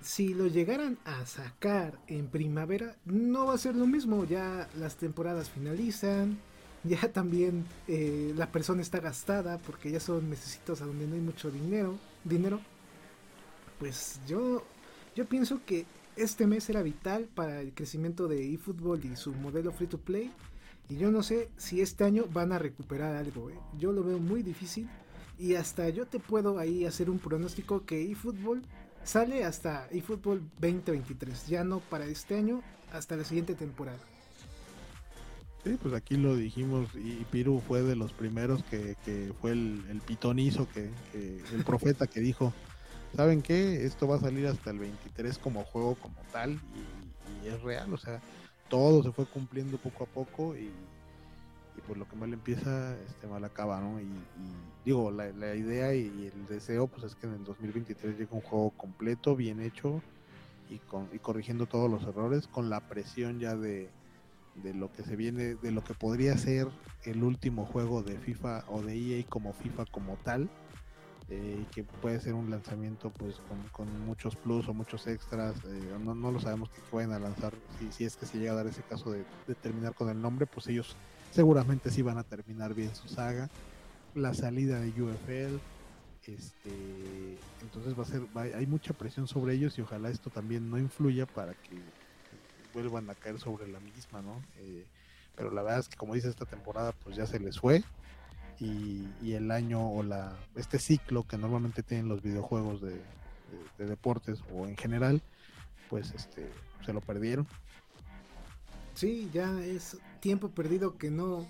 si lo llegaran a sacar en primavera no va a ser lo mismo ya las temporadas finalizan ya también eh, la persona está gastada porque ya son necesitos a donde no hay mucho dinero dinero, pues yo, yo pienso que este mes era vital para el crecimiento de eFootball y su modelo free to play. Y yo no sé si este año van a recuperar algo. ¿eh? Yo lo veo muy difícil. Y hasta yo te puedo ahí hacer un pronóstico que eFootball sale hasta eFootball 2023. Ya no para este año, hasta la siguiente temporada. Sí, pues aquí lo dijimos y Piru fue de los primeros que, fue el, pitonizo, que, el profeta que dijo, ¿saben qué? Esto va a salir hasta el 23 como juego como tal y, es real, o sea, todo se fue cumpliendo poco a poco y, pues lo que mal empieza, este mal acaba, ¿no? Y, digo, la, la, idea y el deseo pues es que en el 2023 llegue un juego completo, bien hecho y, con, y corrigiendo todos los errores con la presión ya de de lo que se viene, de lo que podría ser el último juego de FIFA o de EA como FIFA como tal, eh, que puede ser un lanzamiento pues con, muchos plus o muchos extras, eh, no, lo sabemos que, vayan a lanzar, si, si es que se llega a dar ese caso de, terminar con el nombre, pues ellos seguramente sí van a terminar bien su saga, la salida de UFL, este entonces va a ser hay mucha presión sobre ellos y ojalá esto también no influya para que vuelvan a caer sobre la misma, ¿no? Eh, pero la verdad es que como dice esta temporada, pues ya se les fue y, el año o la este ciclo que normalmente tienen los videojuegos de, deportes o en general, pues este se lo perdieron. Sí, ya es tiempo perdido que no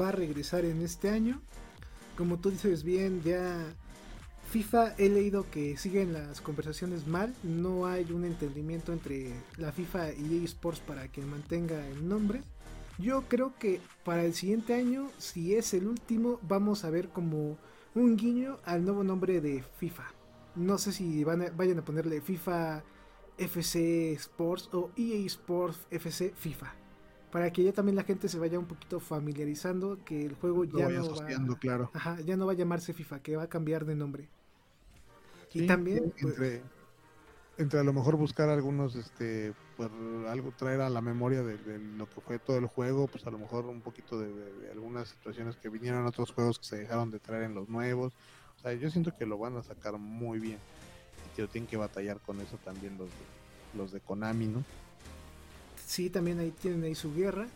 va a regresar en este año. Como tú dices bien, ya FIFA he leído que siguen las conversaciones mal, no hay un entendimiento entre la FIFA y eSports para que mantenga el nombre. Yo creo que para el siguiente año, si es el último, vamos a ver como un guiño al nuevo nombre de FIFA. No sé si van vayan a ponerle FIFA FC Sports o EA Sports FC FIFA. Para que ya también la gente se vaya un poquito familiarizando que el juego ya no va, claro. ya no va a llamarse FIFA, que va a cambiar de nombre. y también pues, entre, a lo mejor buscar algunos este pues algo traer a la memoria de, lo que fue todo el juego, pues a lo mejor un poquito de, algunas situaciones que vinieron otros juegos que se dejaron de traer en los nuevos. O sea, yo siento que lo van a sacar muy bien y que tienen que batallar con eso también los de, los de Konami, ¿no? Sí, también ahí tienen ahí su guerra.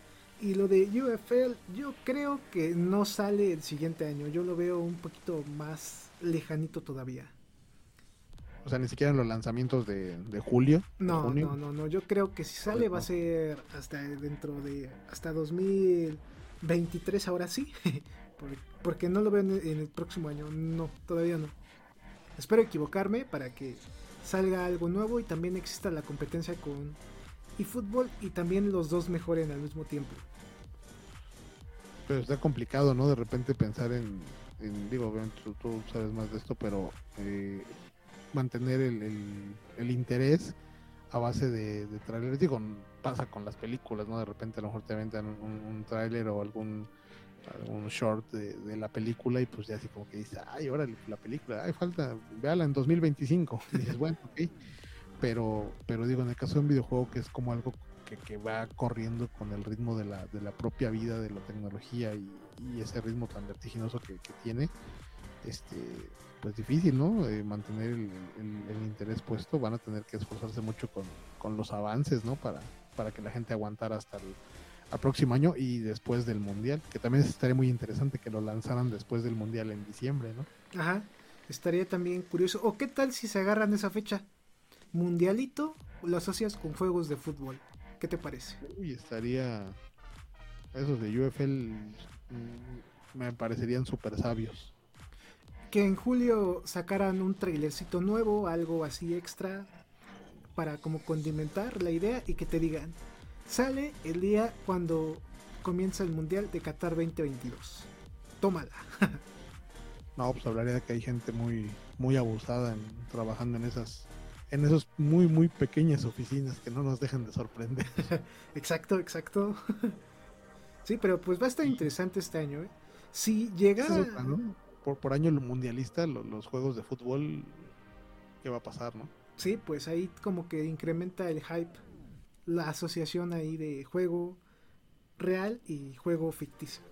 Y lo de UFL, yo creo que no sale el siguiente año. Yo lo veo un poquito más lejanito todavía. O sea, ni siquiera en los lanzamientos de, julio. No, no, no, no. Yo creo que si sale va a ser hasta dentro de. hasta 2023, ahora sí. porque no lo veo en el próximo año. No, todavía no. Espero equivocarme para que salga algo nuevo y también exista la competencia con eFootball y también los dos mejoren al mismo tiempo. Pero está complicado, ¿no? De repente pensar en, digo, obviamente tú, sabes más de esto, pero eh, mantener el, interés a base de, de trailers. Digo, pasa con las películas, ¿no? De repente a lo mejor te aventan un, un tráiler o algún, algún short de, la película y pues ya así como que dices, ay, ahora la película, ay, falta, véala en 2025. Y dices, bueno, ok. Pero, pero digo, en el caso de un videojuego que es como algo que, que va corriendo con el ritmo de la, de la propia vida, de la tecnología y, ese ritmo tan vertiginoso que tiene, este pues difícil, ¿no? Eh, mantener el, interés puesto, van a tener que esforzarse mucho con, los avances, ¿no? Para, para que la gente aguantara hasta el próximo año y después del Mundial, que también estaría muy interesante que lo lanzaran después del Mundial en diciembre, ¿no? Ajá, estaría también curioso. ¿O qué tal si se agarran esa fecha? Mundialito, lo asocias con juegos de fútbol. ¿Qué te parece? Uy, estaría... Esos de UFL mm, me parecerían súper sabios que en julio sacaran un trailercito nuevo, algo así extra, para como condimentar la idea y que te digan, sale el día cuando comienza el Mundial de Qatar 2022. Tómala. no, pues hablaría de que hay gente muy, muy abusada en, trabajando en esas en esas muy muy pequeñas oficinas que no nos dejan de sorprender. exacto, exacto. sí, pero pues va a estar interesante este año. ¿eh? Si llega por, por año mundialista, los juegos de fútbol, ¿qué va a pasar, no? Sí, pues ahí como que incrementa el hype, la asociación ahí de juego real y juego ficticio.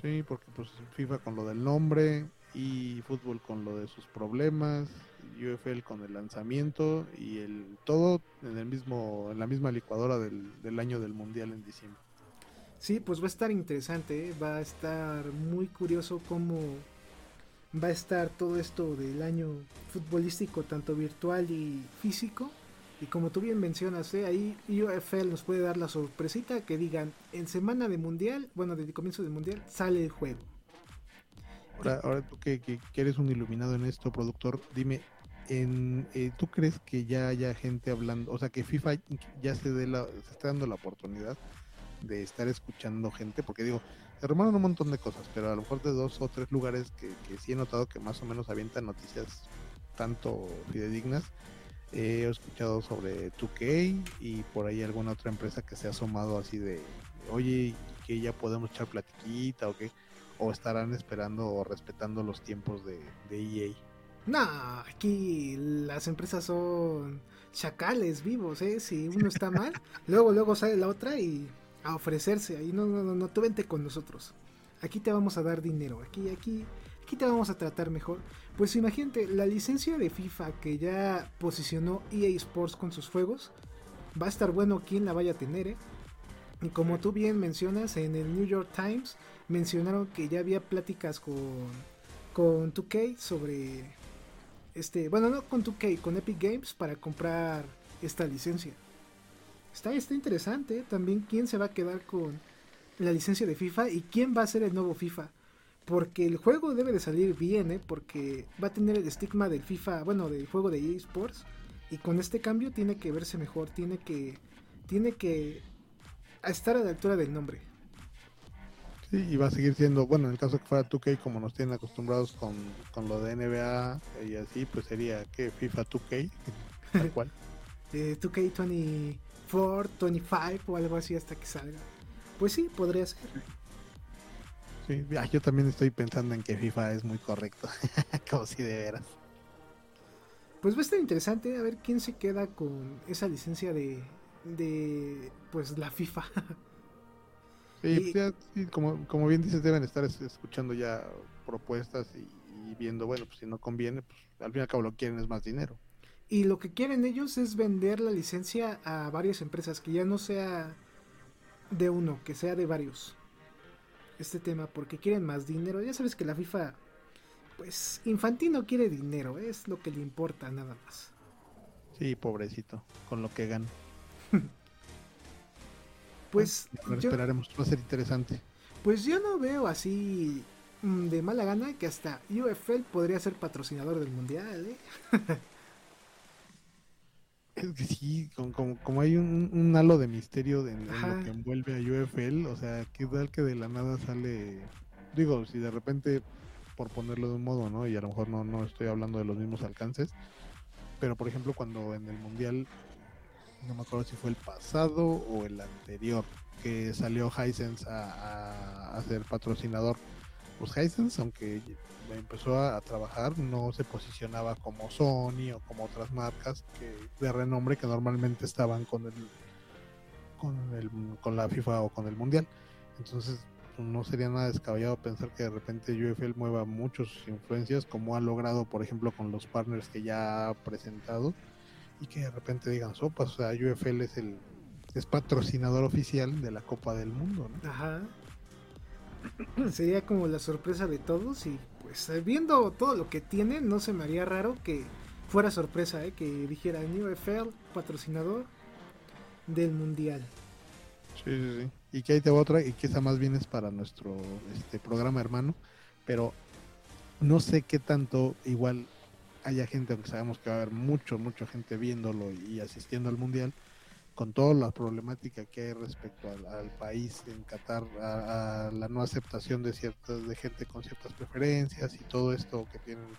Sí, porque pues FIFA con lo del nombre y fútbol con lo de sus problemas, UFL con el lanzamiento y el todo en el mismo en la misma licuadora del, del año del mundial en diciembre. Sí, pues va a estar interesante, ¿eh? va a estar muy curioso cómo va a estar todo esto del año futbolístico, tanto virtual y físico. Y como tú bien mencionas, ¿eh? ahí UFL nos puede dar la sorpresita que digan, en semana de mundial, bueno, desde el comienzo del mundial, sale el juego. Ahora, ahora tú que, eres un iluminado en esto, productor, dime, en, eh, ¿tú crees que ya haya gente hablando, o sea, que FIFA ya se, dé la, se está dando la oportunidad de estar escuchando gente, porque digo, se rumoran un montón de cosas, pero a lo mejor de dos o tres lugares que, que sí he notado que más o menos avientan noticias tanto fidedignas. he escuchado sobre 2K y por ahí alguna otra empresa que se ha asomado así de, oye, que ya podemos echar platiquita o qué, o estarán esperando o respetando los tiempos de, de EA. No, aquí las empresas son chacales vivos, ¿eh? Si uno está mal, luego, luego sale la otra y a ofrecerse ahí, no, no, no, no, tú vente con nosotros. Aquí te vamos a dar dinero, aquí, aquí, aquí te vamos a tratar mejor. Pues imagínate, la licencia de FIFA que ya posicionó EA Sports con sus juegos, va a estar bueno quien la vaya a tener, ¿eh? Y como tú bien mencionas, en el New York Times mencionaron que ya había pláticas con, con 2K sobre este, bueno, no con 2K, con Epic Games para comprar esta licencia. Está, está interesante ¿eh? también quién se va a quedar con la licencia de FIFA y quién va a ser el nuevo FIFA. Porque el juego debe de salir bien, ¿eh? porque va a tener el estigma del FIFA, bueno, del juego de EA Sports. Y con este cambio tiene que verse mejor, tiene que, tiene que estar a la altura del nombre. Sí, y va a seguir siendo, bueno, en el caso que fuera 2K como nos tienen acostumbrados con, con lo de NBA y así, pues sería que FIFA 2K, tal cual. eh, 2K24, 25 o algo así hasta que salga. Pues sí, podría ser. Sí, ah, yo también estoy pensando en que FIFA es muy correcto, como si de veras. Pues va a estar interesante a ver quién se queda con esa licencia de, de pues la FIFA. Sí, Y- pues ya, sí, como, como bien dices, deben estar es- escuchando ya propuestas y, y viendo, bueno, pues si no conviene, pues al fin y al cabo lo que quieren es más dinero. Y lo que quieren ellos es vender la licencia a varias empresas, que ya no sea de uno, que sea de varios. Este tema, porque quieren más dinero. Ya sabes que la FIFA, pues Infantino quiere dinero, es lo que le importa nada más. Sí, pobrecito, con lo que gana. Pues yo, esperaremos, va a ser interesante. pues yo no veo así mm, de mala gana que hasta UFL podría ser patrocinador del mundial, ¿eh? Es que sí, como, como, como hay un, un halo de misterio de, en lo que envuelve a UFL, o sea, qué tal que de la nada sale, digo, si de repente, por ponerlo de un modo, ¿no? Y a lo mejor no, no estoy hablando de los mismos alcances, pero por ejemplo cuando en el Mundial, no me acuerdo si fue el pasado o el anterior, que salió Hisense a, a, a ser patrocinador, pues Hisense, aunque empezó a, trabajar, no se posicionaba como Sony o como otras marcas de renombre que normalmente estaban con el con el con la FIFA o con el Mundial. Entonces pues, no sería nada descabellado pensar que de repente UFL mueva muchas influencias como ha logrado por ejemplo con los partners que ya ha presentado y que de repente digan sopas, o sea, UFL es el es patrocinador oficial de la Copa del Mundo, ¿no? Ajá. Sería como la sorpresa de todos y pues eh, viendo todo lo que tienen, no se me haría raro que fuera sorpresa, ¿eh? que dijera UFL patrocinador del mundial. Sí, sí, sí. Y que ahí te va otra, y que más bien es para nuestro este programa hermano, pero no sé qué tanto igual haya gente, aunque sabemos que va a haber mucho, mucha gente viéndolo y asistiendo al mundial, con toda la problemática que hay respecto al, al país en Qatar, a, a la no aceptación de ciertas, de gente con ciertas preferencias y todo esto que tienen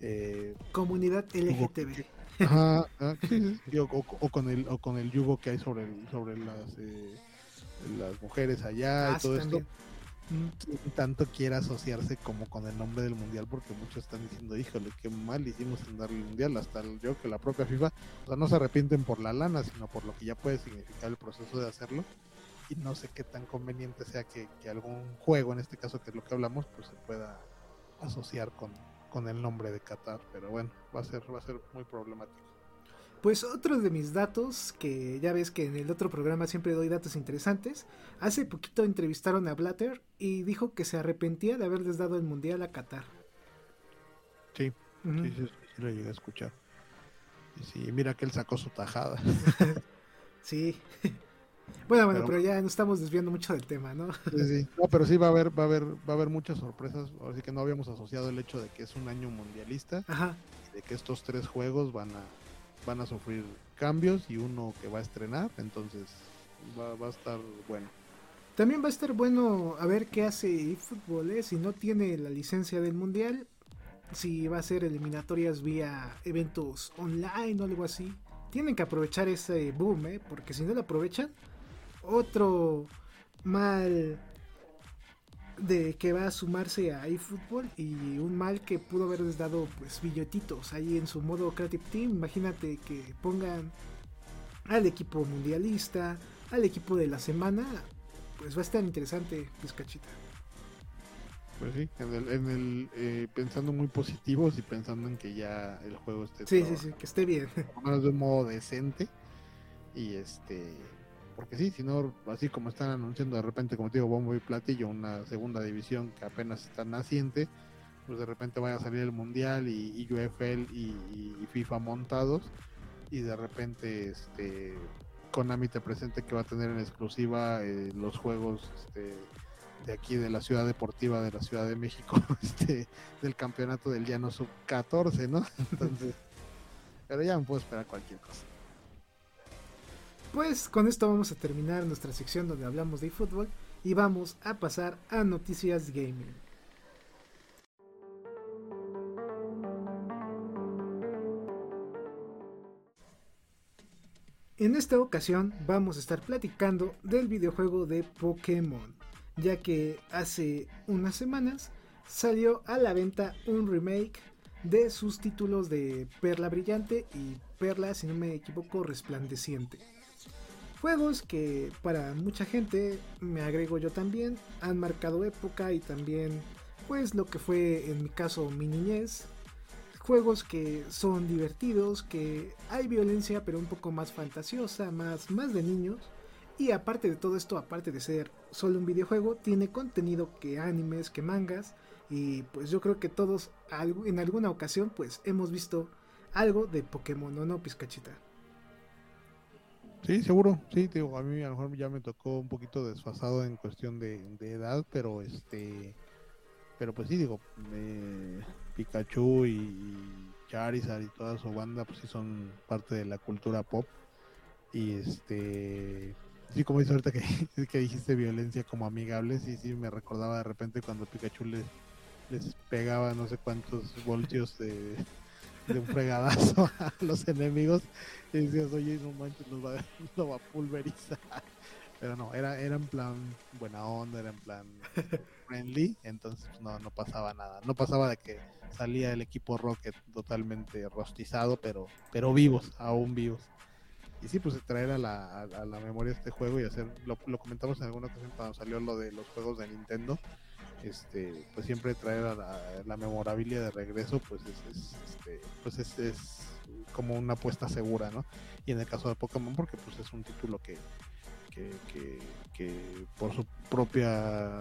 eh, Comunidad LGTB. Ajá, ah, sí, sí, sí, o, con el o con el yugo que hay sobre el- sobre las eh, las mujeres allá Ah, y sí, todo esto también. Quién tanto quiere asociarse como con el nombre del mundial porque muchos están diciendo híjole qué mal hicimos en darle el mundial hasta yo que la propia FIFA o sea no se arrepienten por la lana sino por lo que ya puede significar el proceso de hacerlo. Y no sé qué tan conveniente sea que, que algún juego en este caso que es lo que hablamos pues se pueda asociar con, con el nombre de Qatar pero bueno va a ser va a ser muy problemático Pues otro de mis datos, que ya ves que en el otro programa siempre doy datos interesantes, hace poquito entrevistaron a Blatter y dijo que se arrepentía de haberles dado el mundial a Qatar. Sí, Ujú. Sí, sí, sí, sí lo llegué a escuchar. Y sí, mira que él sacó su tajada. Sí. Bueno, bueno, Pero- pero ya nos estamos desviando mucho del tema, ¿no? Sí, sí. No, pero sí va a haber, va a haber, va a haber muchas sorpresas. Así que no habíamos asociado el hecho de que es un año mundialista Ajá. y de que estos tres juegos van a, van a sufrir cambios y uno que va a estrenar. Entonces va, a estar bueno. También va a estar bueno a ver qué hace eFootball, ¿eh? si no tiene la licencia del mundial, si va a ser eliminatorias vía eventos online o algo así. Tienen que aprovechar ese boom, ¿eh? porque si no lo aprovechan, otro mal de que va a sumarse a eFootball y un mal que pudo haberles dado pues billetitos ahí en su modo Creative Team. Imagínate que pongan al equipo mundialista, al equipo de la semana, pues va a estar interesante, Pizcachita. Pues sí, en el, en el eh, pensando muy positivos y pensando en que ya el juego esté Sí, sí, sí, que esté bien. por lo menos de un modo decente y este porque sí, si no así como están anunciando de repente como te digo bombo y platillo una segunda división que apenas está naciente pues de repente vaya a salir el mundial y, y UFL y, y FIFA montados y de repente este Konami te presente que va a tener en exclusiva eh, los juegos este, de aquí de la ciudad deportiva de la Ciudad de México este del campeonato del llano sub 14 no entonces pero ya me puedo esperar cualquier cosa Pues con esto vamos a terminar nuestra sección donde hablamos de eFootball y vamos a pasar a noticias gaming. En esta ocasión vamos a estar platicando del videojuego de Pokémon, ya que hace unas semanas salió a la venta un remake de sus títulos de Perla Brillante y Perla, si no me equivoco, Resplandeciente. Juegos que para mucha gente, me agrego yo también, han marcado época y también pues lo que fue en mi caso mi niñez. Juegos que son divertidos, que hay violencia pero un poco más fantasiosa, más, más de niños. Y aparte de todo esto, aparte de ser solo un videojuego, tiene contenido que animes, que mangas. Y pues yo creo que todos en alguna ocasión pues hemos visto algo de Pokémon, ¿o no, Pizcachita? Sí, seguro, sí, digo, a mí a lo mejor ya me tocó un poquito desfasado en cuestión de, edad, pero este, pero pues sí, digo, Pikachu y Charizard y toda su banda, pues sí son parte de la cultura pop. Y este, sí, como dice ahorita que, que dijiste violencia como amigable, sí, sí, me recordaba de repente cuando Pikachu les, les pegaba no sé cuántos voltios de de un fregadazo a los enemigos y decías, oye, no manches, nos va, va a pulverizar. Pero no, era, era en plan buena onda, era en plan friendly, entonces no, no pasaba nada. No pasaba de que salía el equipo Rocket totalmente rostizado, pero, pero vivos, aún vivos. Y sí, pues traer a la, a, la memoria este juego y hacer, lo, lo comentamos en alguna ocasión cuando salió lo de los juegos de Nintendo, este pues siempre traer a la, memorabilia de regreso pues es, este, pues es, como una apuesta segura no y en el caso de Pokémon porque pues es un título que que, por su propia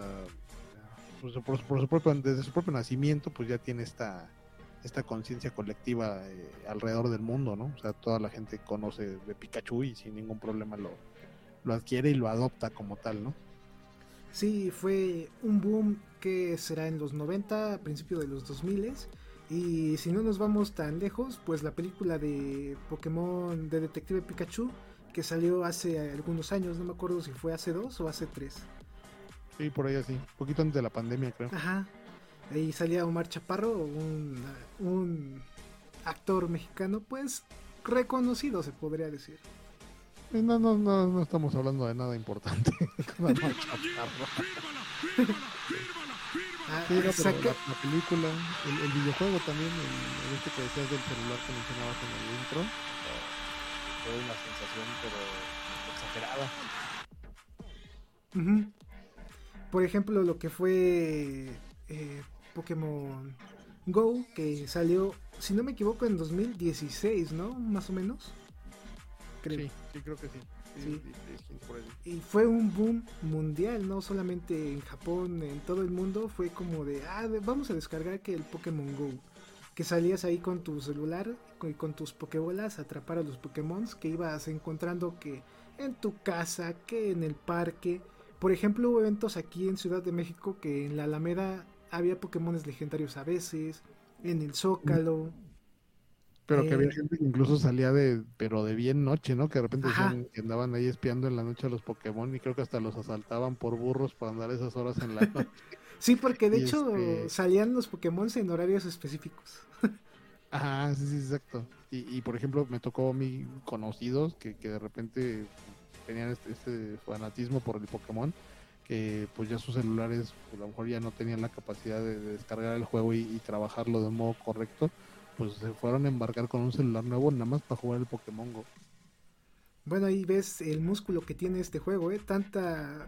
pues, por, su propio desde su propio nacimiento pues ya tiene esta esta conciencia colectiva eh, alrededor del mundo no o sea toda la gente conoce de Pikachu y sin ningún problema lo lo adquiere y lo adopta como tal no Sí, fue un boom que será en los 90, a principios de los 2000 y si no nos vamos tan lejos, pues la película de Pokémon de Detective Pikachu que salió hace algunos años, no me acuerdo si fue hace dos o hace tres. Sí, por ahí así, un poquito antes de la pandemia creo. Ajá, ahí salía Omar Chaparro, un, un actor mexicano pues reconocido se podría decir. No, no, no, no estamos hablando de nada importante. Ah, la, película, el, videojuego también, el, este que decías del celular que mencionabas en el intro, fue una sensación, pero exagerada. Por ejemplo, lo que fue eh, Pokémon Go, que salió, si no me equivoco, en 2016, ¿no? Más o menos. Sí, sí, creo que sí. Y fue un boom mundial, no solamente en Japón, en todo el mundo. Fue como de, ah, vamos a descargar que el Pokémon Go. Que salías ahí con tu celular y con tus Pokébolas a atrapar a los Pokémon que ibas encontrando que en tu casa, que en el parque. Por ejemplo, hubo eventos aquí en Ciudad de México que en la Alameda había Pokémon legendarios a veces, en el Zócalo. Pero que había eh, gente que incluso salía de, pero de bien noche, ¿no? Que de repente que andaban ahí espiando en la noche a los Pokémon y creo que hasta los asaltaban por burros para andar esas horas en la noche. sí, porque de hecho este salían los Pokémon en horarios específicos. Ajá, sí, sí, exacto. Y, por ejemplo, me tocó a mí conocidos que, que de repente tenían este, este, fanatismo por el Pokémon, que pues ya sus celulares pues, a lo mejor ya no tenían la capacidad de, descargar el juego y, y trabajarlo de modo correcto pues se fueron a embarcar con un celular nuevo nada más para jugar el Pokémon Go. Bueno, ahí ves el músculo que tiene este juego, ¿eh? Tanta...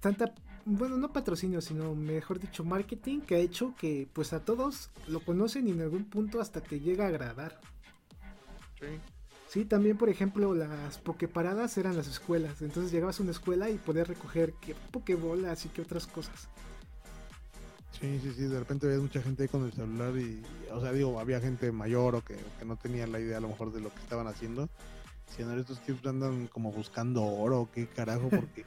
Tanta... Bueno, no patrocinio, sino mejor dicho marketing que ha hecho que pues a todos lo conocen y en algún punto hasta te llega a agradar. Sí. Sí, también por ejemplo las pokeparadas eran las escuelas, entonces llegabas a una escuela y podías recoger que pokebolas y que otras cosas. Sí, sí, sí, de repente ves mucha gente ahí con el celular y, o sea, digo, había gente mayor o que, no tenía la idea a lo mejor de lo que estaban haciendo. Si no, estos kids andan como buscando oro, qué carajo, porque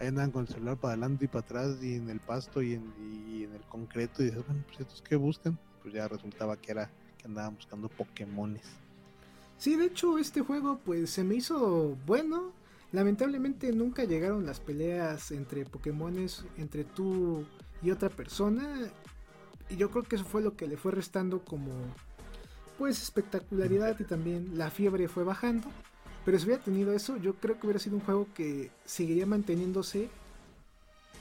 ahí andan con el celular para adelante y para atrás y en el pasto y en, y en el concreto y dices, bueno, pues estos qué buscan, pues ya resultaba que era que andaban buscando Pokémones. Sí, de hecho este juego pues se me hizo bueno Lamentablemente nunca llegaron las peleas entre Pokémones, entre tú y otra persona. Y yo creo que eso fue lo que le fue restando como pues espectacularidad y también la fiebre fue bajando. Pero si hubiera tenido eso, yo creo que hubiera sido un juego que seguiría manteniéndose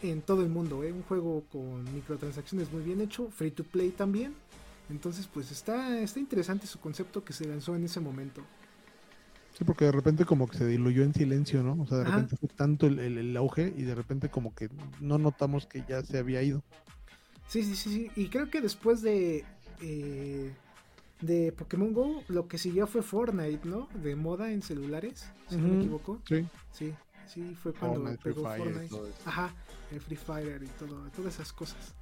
en todo el mundo. ¿eh? Un juego con microtransacciones muy bien hecho, free to play también. Entonces, pues está, está interesante su concepto que se lanzó en ese momento. Sí, porque de repente como que se diluyó en silencio, ¿no? O sea, de repente fue tanto el, auge y de repente como que no notamos que ya se había ido. Sí, sí, sí, sí. Y creo que después de eh, de Pokémon Go, lo que siguió fue Fortnite, ¿no? De moda en celulares, si no me equivoco. Sí. Sí, sí, fue cuando pegó Fortnite. Ajá, el Free Fire y todo, todas esas cosas.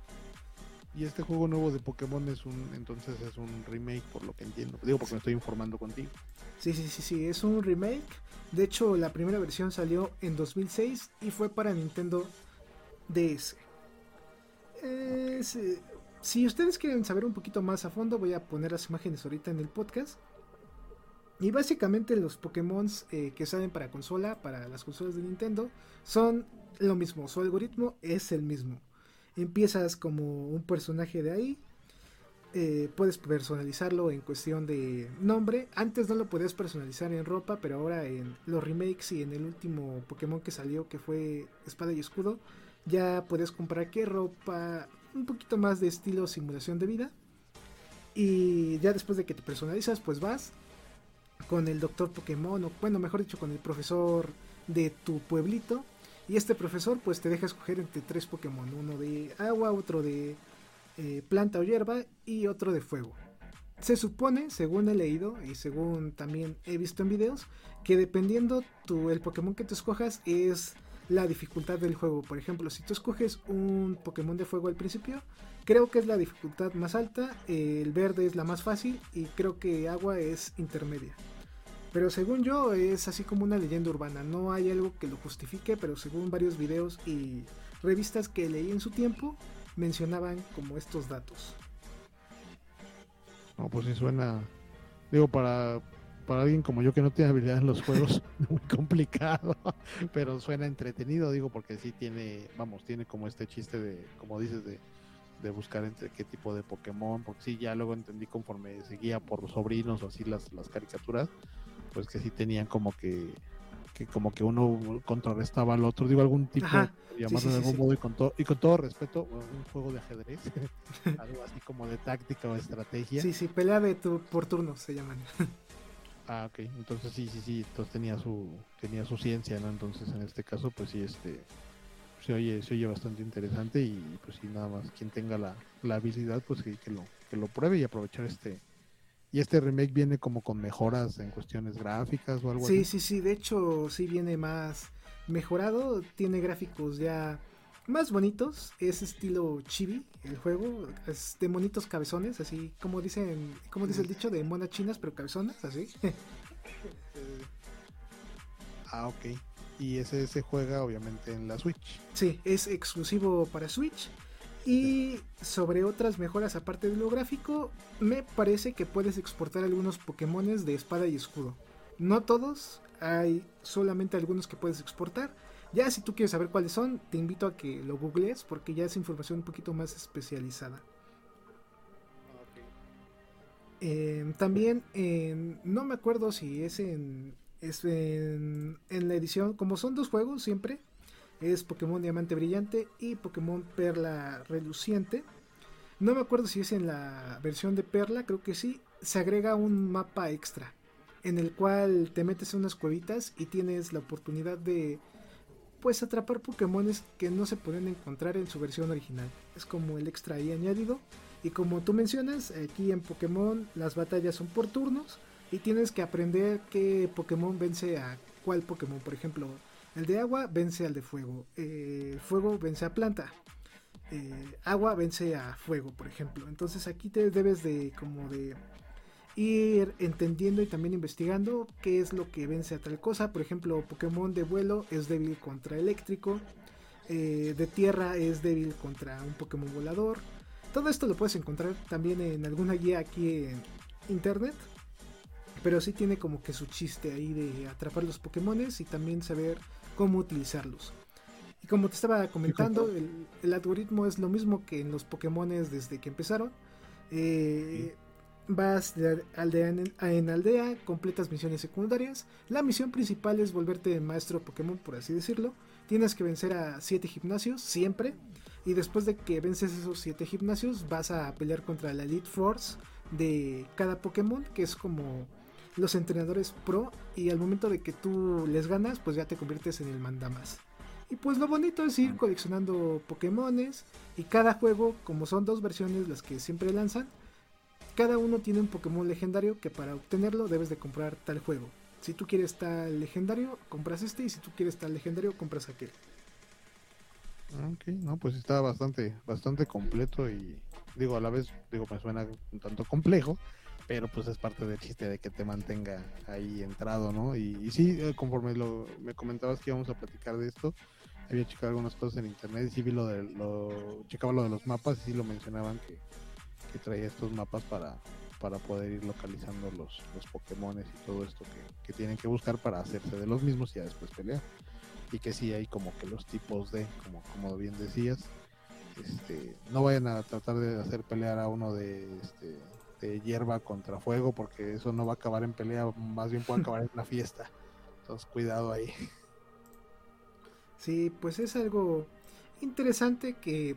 Y este juego nuevo de Pokémon es un, entonces es un remake, por lo que entiendo. Digo, porque me estoy informando contigo. Sí, sí, sí, sí, es un remake. De hecho, la primera versión salió en 2006 y fue para Nintendo DS. Eh, si ustedes quieren saber un poquito más a fondo, voy a poner las imágenes ahorita en el podcast. Y básicamente los Pokémon eh, que salen para consola, para las consolas de Nintendo, son lo mismo. Su algoritmo es el mismo. Empiezas como un personaje de ahí. Eh, puedes personalizarlo en cuestión de nombre. Antes no lo podías personalizar en ropa, pero ahora en los remakes y en el último Pokémon que salió, que fue Espada y Escudo, ya puedes comprar qué ropa, un poquito más de estilo simulación de vida. Y ya después de que te personalizas, pues vas con el doctor Pokémon, o bueno, mejor dicho, con el profesor de tu pueblito y este profesor pues te deja escoger entre tres Pokémon, uno de agua, otro de eh, planta o hierba y otro de fuego. Se supone, según he leído y según también he visto en videos, que dependiendo tu, el Pokémon que tú escojas es la dificultad del juego. Por ejemplo, si tú escoges un Pokémon de fuego al principio, creo que es la dificultad más alta, el verde es la más fácil y creo que agua es intermedia. Pero según yo es así como una leyenda urbana, no hay algo que lo justifique, pero según varios videos y revistas que leí en su tiempo, mencionaban como estos datos. No, pues sí suena, digo, para, para alguien como yo que no tiene habilidad en los juegos, muy complicado, pero suena entretenido, digo, porque sí tiene, vamos, tiene como este chiste de, como dices, de, de buscar entre qué tipo de Pokémon, porque sí, ya luego entendí conforme seguía por los sobrinos o así las, las caricaturas, pues que sí tenían como que, que como que uno contrarrestaba al otro, digo algún tipo, llamarlo de algún modo y con, todo y con todo respeto, un juego de ajedrez, algo así como de táctica o estrategia. Sí, sí, pelea de tu, por turno se llaman. ah, ok, entonces sí, sí, sí, entonces tenía su, tenía su ciencia, ¿no? Entonces en este caso, pues sí, este, se oye, se oye bastante interesante y pues sí, nada más, quien tenga la, la habilidad, pues que, que lo, que lo pruebe y aprovechar este, y este remake viene como con mejoras en cuestiones gráficas o algo así. Sí, sí, sí, de hecho sí viene más mejorado, tiene gráficos ya más bonitos, es estilo chibi el juego, es de monitos cabezones, así como dicen, como dice el dicho de monas chinas pero cabezonas, así. ah, ok. Y ese se juega obviamente en la Switch. Sí, es exclusivo para Switch y sobre otras mejoras aparte de lo gráfico, me parece que puedes exportar algunos Pokémones de espada y escudo. No todos, hay solamente algunos que puedes exportar. Ya si tú quieres saber cuáles son, te invito a que lo googlees porque ya es información un poquito más especializada. Em, también no me acuerdo si es en, es en, en la edición, como son dos juegos siempre, es Pokémon Diamante Brillante y Pokémon Perla Reluciente. No me acuerdo si es en la versión de Perla, creo que sí. Se agrega un mapa extra en el cual te metes en unas cuevitas y tienes la oportunidad de pues atrapar Pokémones que no se pueden encontrar en su versión original. Es como el extra ahí añadido. Y como tú mencionas, aquí en Pokémon las batallas son por turnos y tienes que aprender qué Pokémon vence a cuál Pokémon. Por ejemplo, el de agua vence al de fuego. Eh, fuego vence a planta. Eh, agua vence a fuego, por ejemplo. Entonces aquí te debes de como de ir entendiendo y también investigando qué es lo que vence a tal cosa. Por ejemplo, Pokémon de vuelo es débil contra eléctrico. Eh, de tierra es débil contra un Pokémon volador. Todo esto lo puedes encontrar también en alguna guía aquí en internet. pero sí tiene como que su chiste ahí de atrapar los Pokémones y también saber cómo utilizarlos. Y como te estaba comentando, el, algoritmo es lo mismo que en los Pokémones desde que empezaron. Eh, vas de aldea en, aldea, completas misiones secundarias. La misión principal es volverte maestro Pokémon, por así decirlo. Tienes que vencer a 7 gimnasios, siempre. Y después de que vences esos 7 gimnasios, vas a pelear contra la Elite Force de cada Pokémon, que es como los entrenadores pro. Y al momento de que tú les ganas, pues ya te conviertes en el mandamas. Y pues lo bonito es ir coleccionando Pokémones. Y cada juego, como son dos versiones las que siempre lanzan, cada uno tiene un Pokémon legendario que para obtenerlo debes de comprar tal juego. Si tú quieres tal legendario, compras este y si tú quieres tal legendario, compras aquel. Ok, no, pues está bastante, bastante completo y digo, a la vez, digo, me suena un tanto complejo, pero pues es parte del chiste de que te mantenga ahí entrado, ¿no? Y, sí, eh, conforme lo, me comentabas que íbamos a platicar de esto, había checado algunas cosas en internet y sí vi lo de, lo, checaba lo de los mapas y sí lo mencionaban que que trae estos mapas para, para poder ir localizando los, los Pokémones y todo esto que, tienen que buscar para hacerse de los mismos y ya después pelear. Y que sí hay como que los tipos de, como, como bien decías, este, no vayan a tratar de hacer pelear a uno de, este, hierba contra fuego porque eso no va a acabar en pelea, más bien puede acabar en una fiesta. Entonces cuidado ahí. Sí, pues es algo interesante que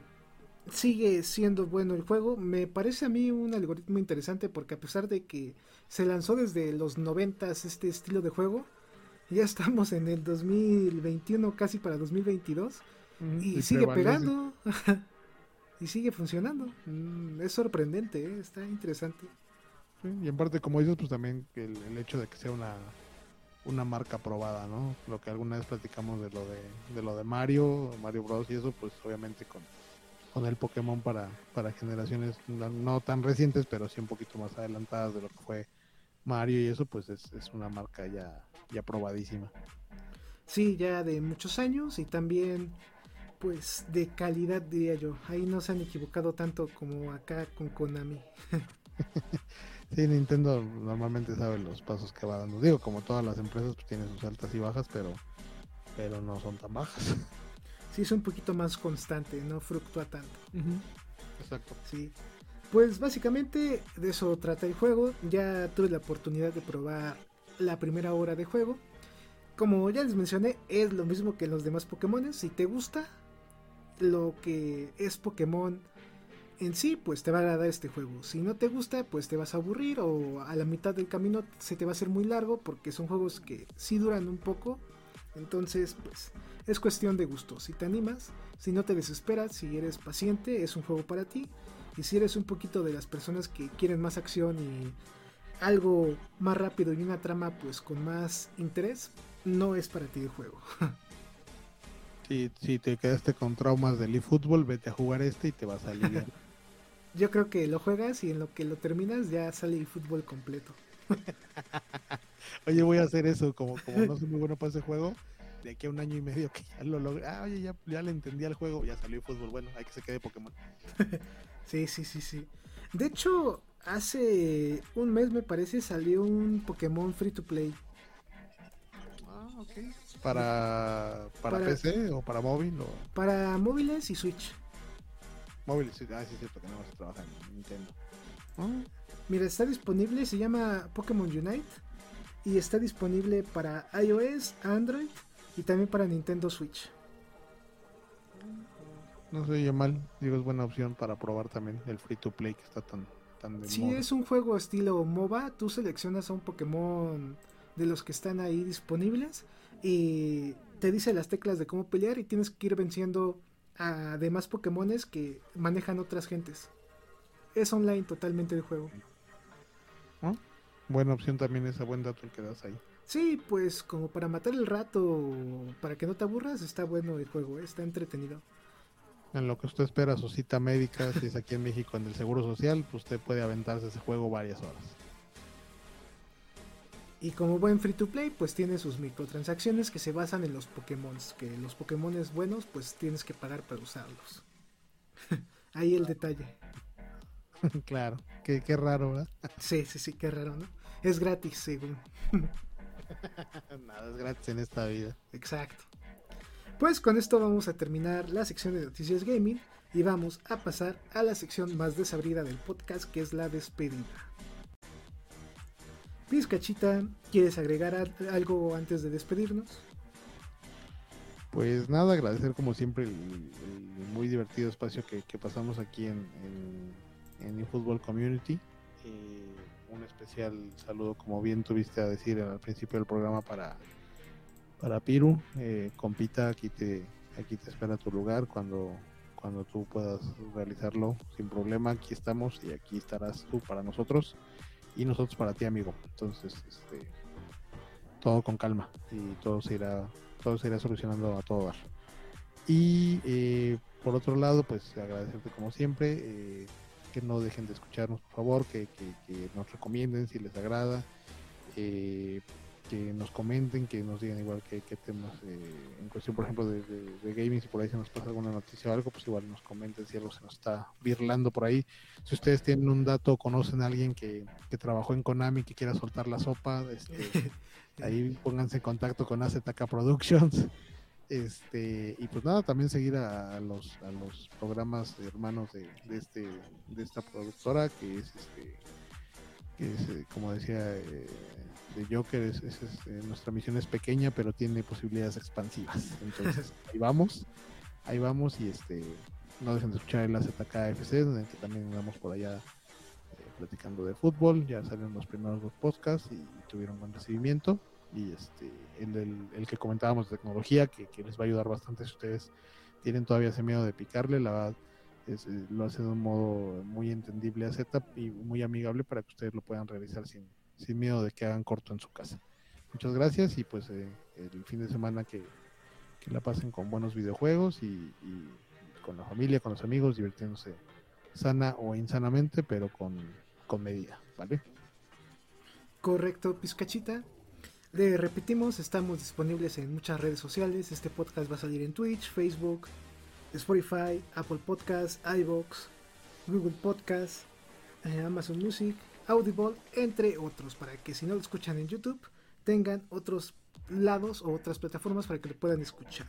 sigue siendo bueno el juego. Me parece a mí un algoritmo interesante porque a pesar de que se lanzó desde los 90 este estilo de juego, ya estamos en el 2021 casi para 2022 y, sigue pegando y sigue funcionando. Mm, es sorprendente, ¿eh? está interesante. y en parte, como dices, pues también el, el, hecho de que sea una, una marca probada, ¿no? Lo que alguna vez platicamos de lo de, de lo de Mario, Mario Bros. y eso, pues obviamente con con el Pokémon para, para generaciones no, tan recientes, pero sí un poquito más adelantadas de lo que fue Mario y eso, pues es, una marca ya, ya probadísima. Sí, ya de muchos años y también pues de calidad diría yo. Ahí no se han equivocado tanto como acá con Konami. sí, Nintendo normalmente sabe los pasos que va dando. Digo, como todas las empresas pues tiene sus altas y bajas, pero pero no son tan bajas. sí es un poquito más constante, no fluctúa tanto. Exacto. Sí. Pues básicamente de eso trata el juego. Ya tuve la oportunidad de probar la primera hora de juego. Como ya les mencioné, es lo mismo que los demás Pokémon. Si te gusta lo que es Pokémon en sí, pues te va a agradar este juego. Si no te gusta, pues te vas a aburrir o a la mitad del camino se te va a hacer muy largo porque son juegos que sí duran un poco. Entonces, pues es cuestión de gusto. Si te animas, si no te desesperas, si eres paciente, es un juego para ti. Y si eres un poquito de las personas que quieren más acción y algo más rápido y una trama pues con más interés, no es para ti el juego. Si, si te quedaste con traumas del eFootball, vete a jugar este y te vas a aliviar. Yo creo que lo juegas y en lo que lo terminas ya sale eFootball completo. Oye, voy a hacer eso, como, como no soy muy bueno para ese juego, de aquí a un año y medio que ya lo logré. Ah, oye, ya, ya le entendí al juego, ya salió fútbol. Bueno, hay que se quede Pokémon. sí, sí, sí, sí. De hecho, hace un mes me parece salió un Pokémon free to play. ¿Para, para, PC o para móvil? O... Para móviles y Switch. Móviles, ah, sí, es cierto que no vas a trabajar en Nintendo. Ah. Mira, está disponible, se llama Pokémon Unite y está disponible para iOS, Android y también para Nintendo Switch. No se oye mal, digo, es buena opción para probar también el free to play que está tan, tan de Sí, es un juego estilo MOBA, tú seleccionas a un Pokémon de los que están ahí disponibles y te dice las teclas de cómo pelear y tienes que ir venciendo a demás Pokémones que manejan otras gentes. Es online totalmente el juego. Buena opción también esa buen dato el que das ahí. Sí, pues como para matar el rato, para que no te aburras, está bueno el juego, está entretenido. En lo que usted espera su cita médica, si es aquí en México en el Seguro Social, pues usted puede aventarse ese juego varias horas. Y como buen free to play, pues tiene sus microtransacciones que se basan en los Pokémon. Que los Pokémon buenos, pues tienes que pagar para usarlos. Ahí el detalle. claro, qué, qué raro, ¿verdad? sí, sí, sí, qué raro, ¿no? Es gratis, según. Nada es gratis en esta vida. Exacto. Pues con esto vamos a terminar la sección de noticias gaming y vamos a pasar a la sección más desabrida del podcast que es la despedida. Pizcachita, ¿quieres agregar algo antes de despedirnos? Pues nada, agradecer como siempre el, muy divertido espacio que, pasamos aquí en, en, eFootball Community. un especial saludo, como bien tuviste a decir al principio del programa, para, para Piru. Eh, compita, aquí te, aquí te espera tu lugar cuando, cuando tú puedas realizarlo sin problema. Aquí estamos y aquí estarás tú para nosotros y nosotros para ti, amigo. Entonces, este, todo con calma y todo se irá, todo se irá solucionando a todo dar. Y eh, por otro lado, pues agradecerte como siempre, eh, que no dejen de escucharnos, por favor, que, que nos recomienden si les agrada. Eh, que nos comenten, que nos digan igual qué, temas eh, en cuestión, por ejemplo, de, gaming, si por ahí se nos pasa alguna noticia o algo, pues igual nos comenten si algo se nos está virlando por ahí. Si ustedes tienen un dato o conocen a alguien que, trabajó en Konami que quiera soltar la sopa, este, ahí pónganse en contacto con AZK Productions. Este, y pues nada, también seguir a, los, a los programas hermanos de, de, este, de esta productora que es este que es, eh, como decía eh, de Joker, es, eh, nuestra misión es pequeña, pero tiene posibilidades expansivas. Entonces, ahí vamos, ahí vamos y este no dejen de escuchar el AZKFC, donde también andamos por allá platicando de fútbol, ya salieron los primeros dos podcasts y, tuvieron buen recibimiento. Y este, el, el, que comentábamos de tecnología, que, que, les va a ayudar bastante si ustedes tienen todavía ese miedo de picarle, la verdad eh, lo hace de un modo muy entendible a Z y muy amigable para que ustedes lo puedan realizar sin, sin miedo de que hagan corto en su casa. Muchas gracias y pues eh, el fin de semana que, la pasen con buenos videojuegos y, con la familia, con los amigos, divirtiéndose sana o insanamente, pero con, con medida, ¿vale? Correcto, Pizcachita. Le repetimos, estamos disponibles en muchas redes sociales. Este podcast va a salir en Twitch, Facebook, Spotify, Apple Podcasts, iVoox, Google Podcasts, eh, Amazon Music, Audible, entre otros, para que si no lo escuchan en YouTube, tengan otros lados o otras plataformas para que lo puedan escuchar.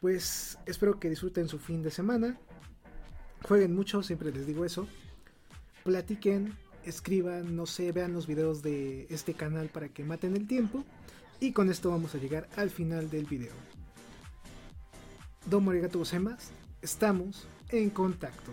Pues espero que disfruten su fin de semana. Jueguen mucho, siempre les digo eso. Platiquen, escriban, no sé, vean los videos de este canal para que maten el tiempo. Y con esto vamos a llegar al final del video. Domo arigato estamos en contacto.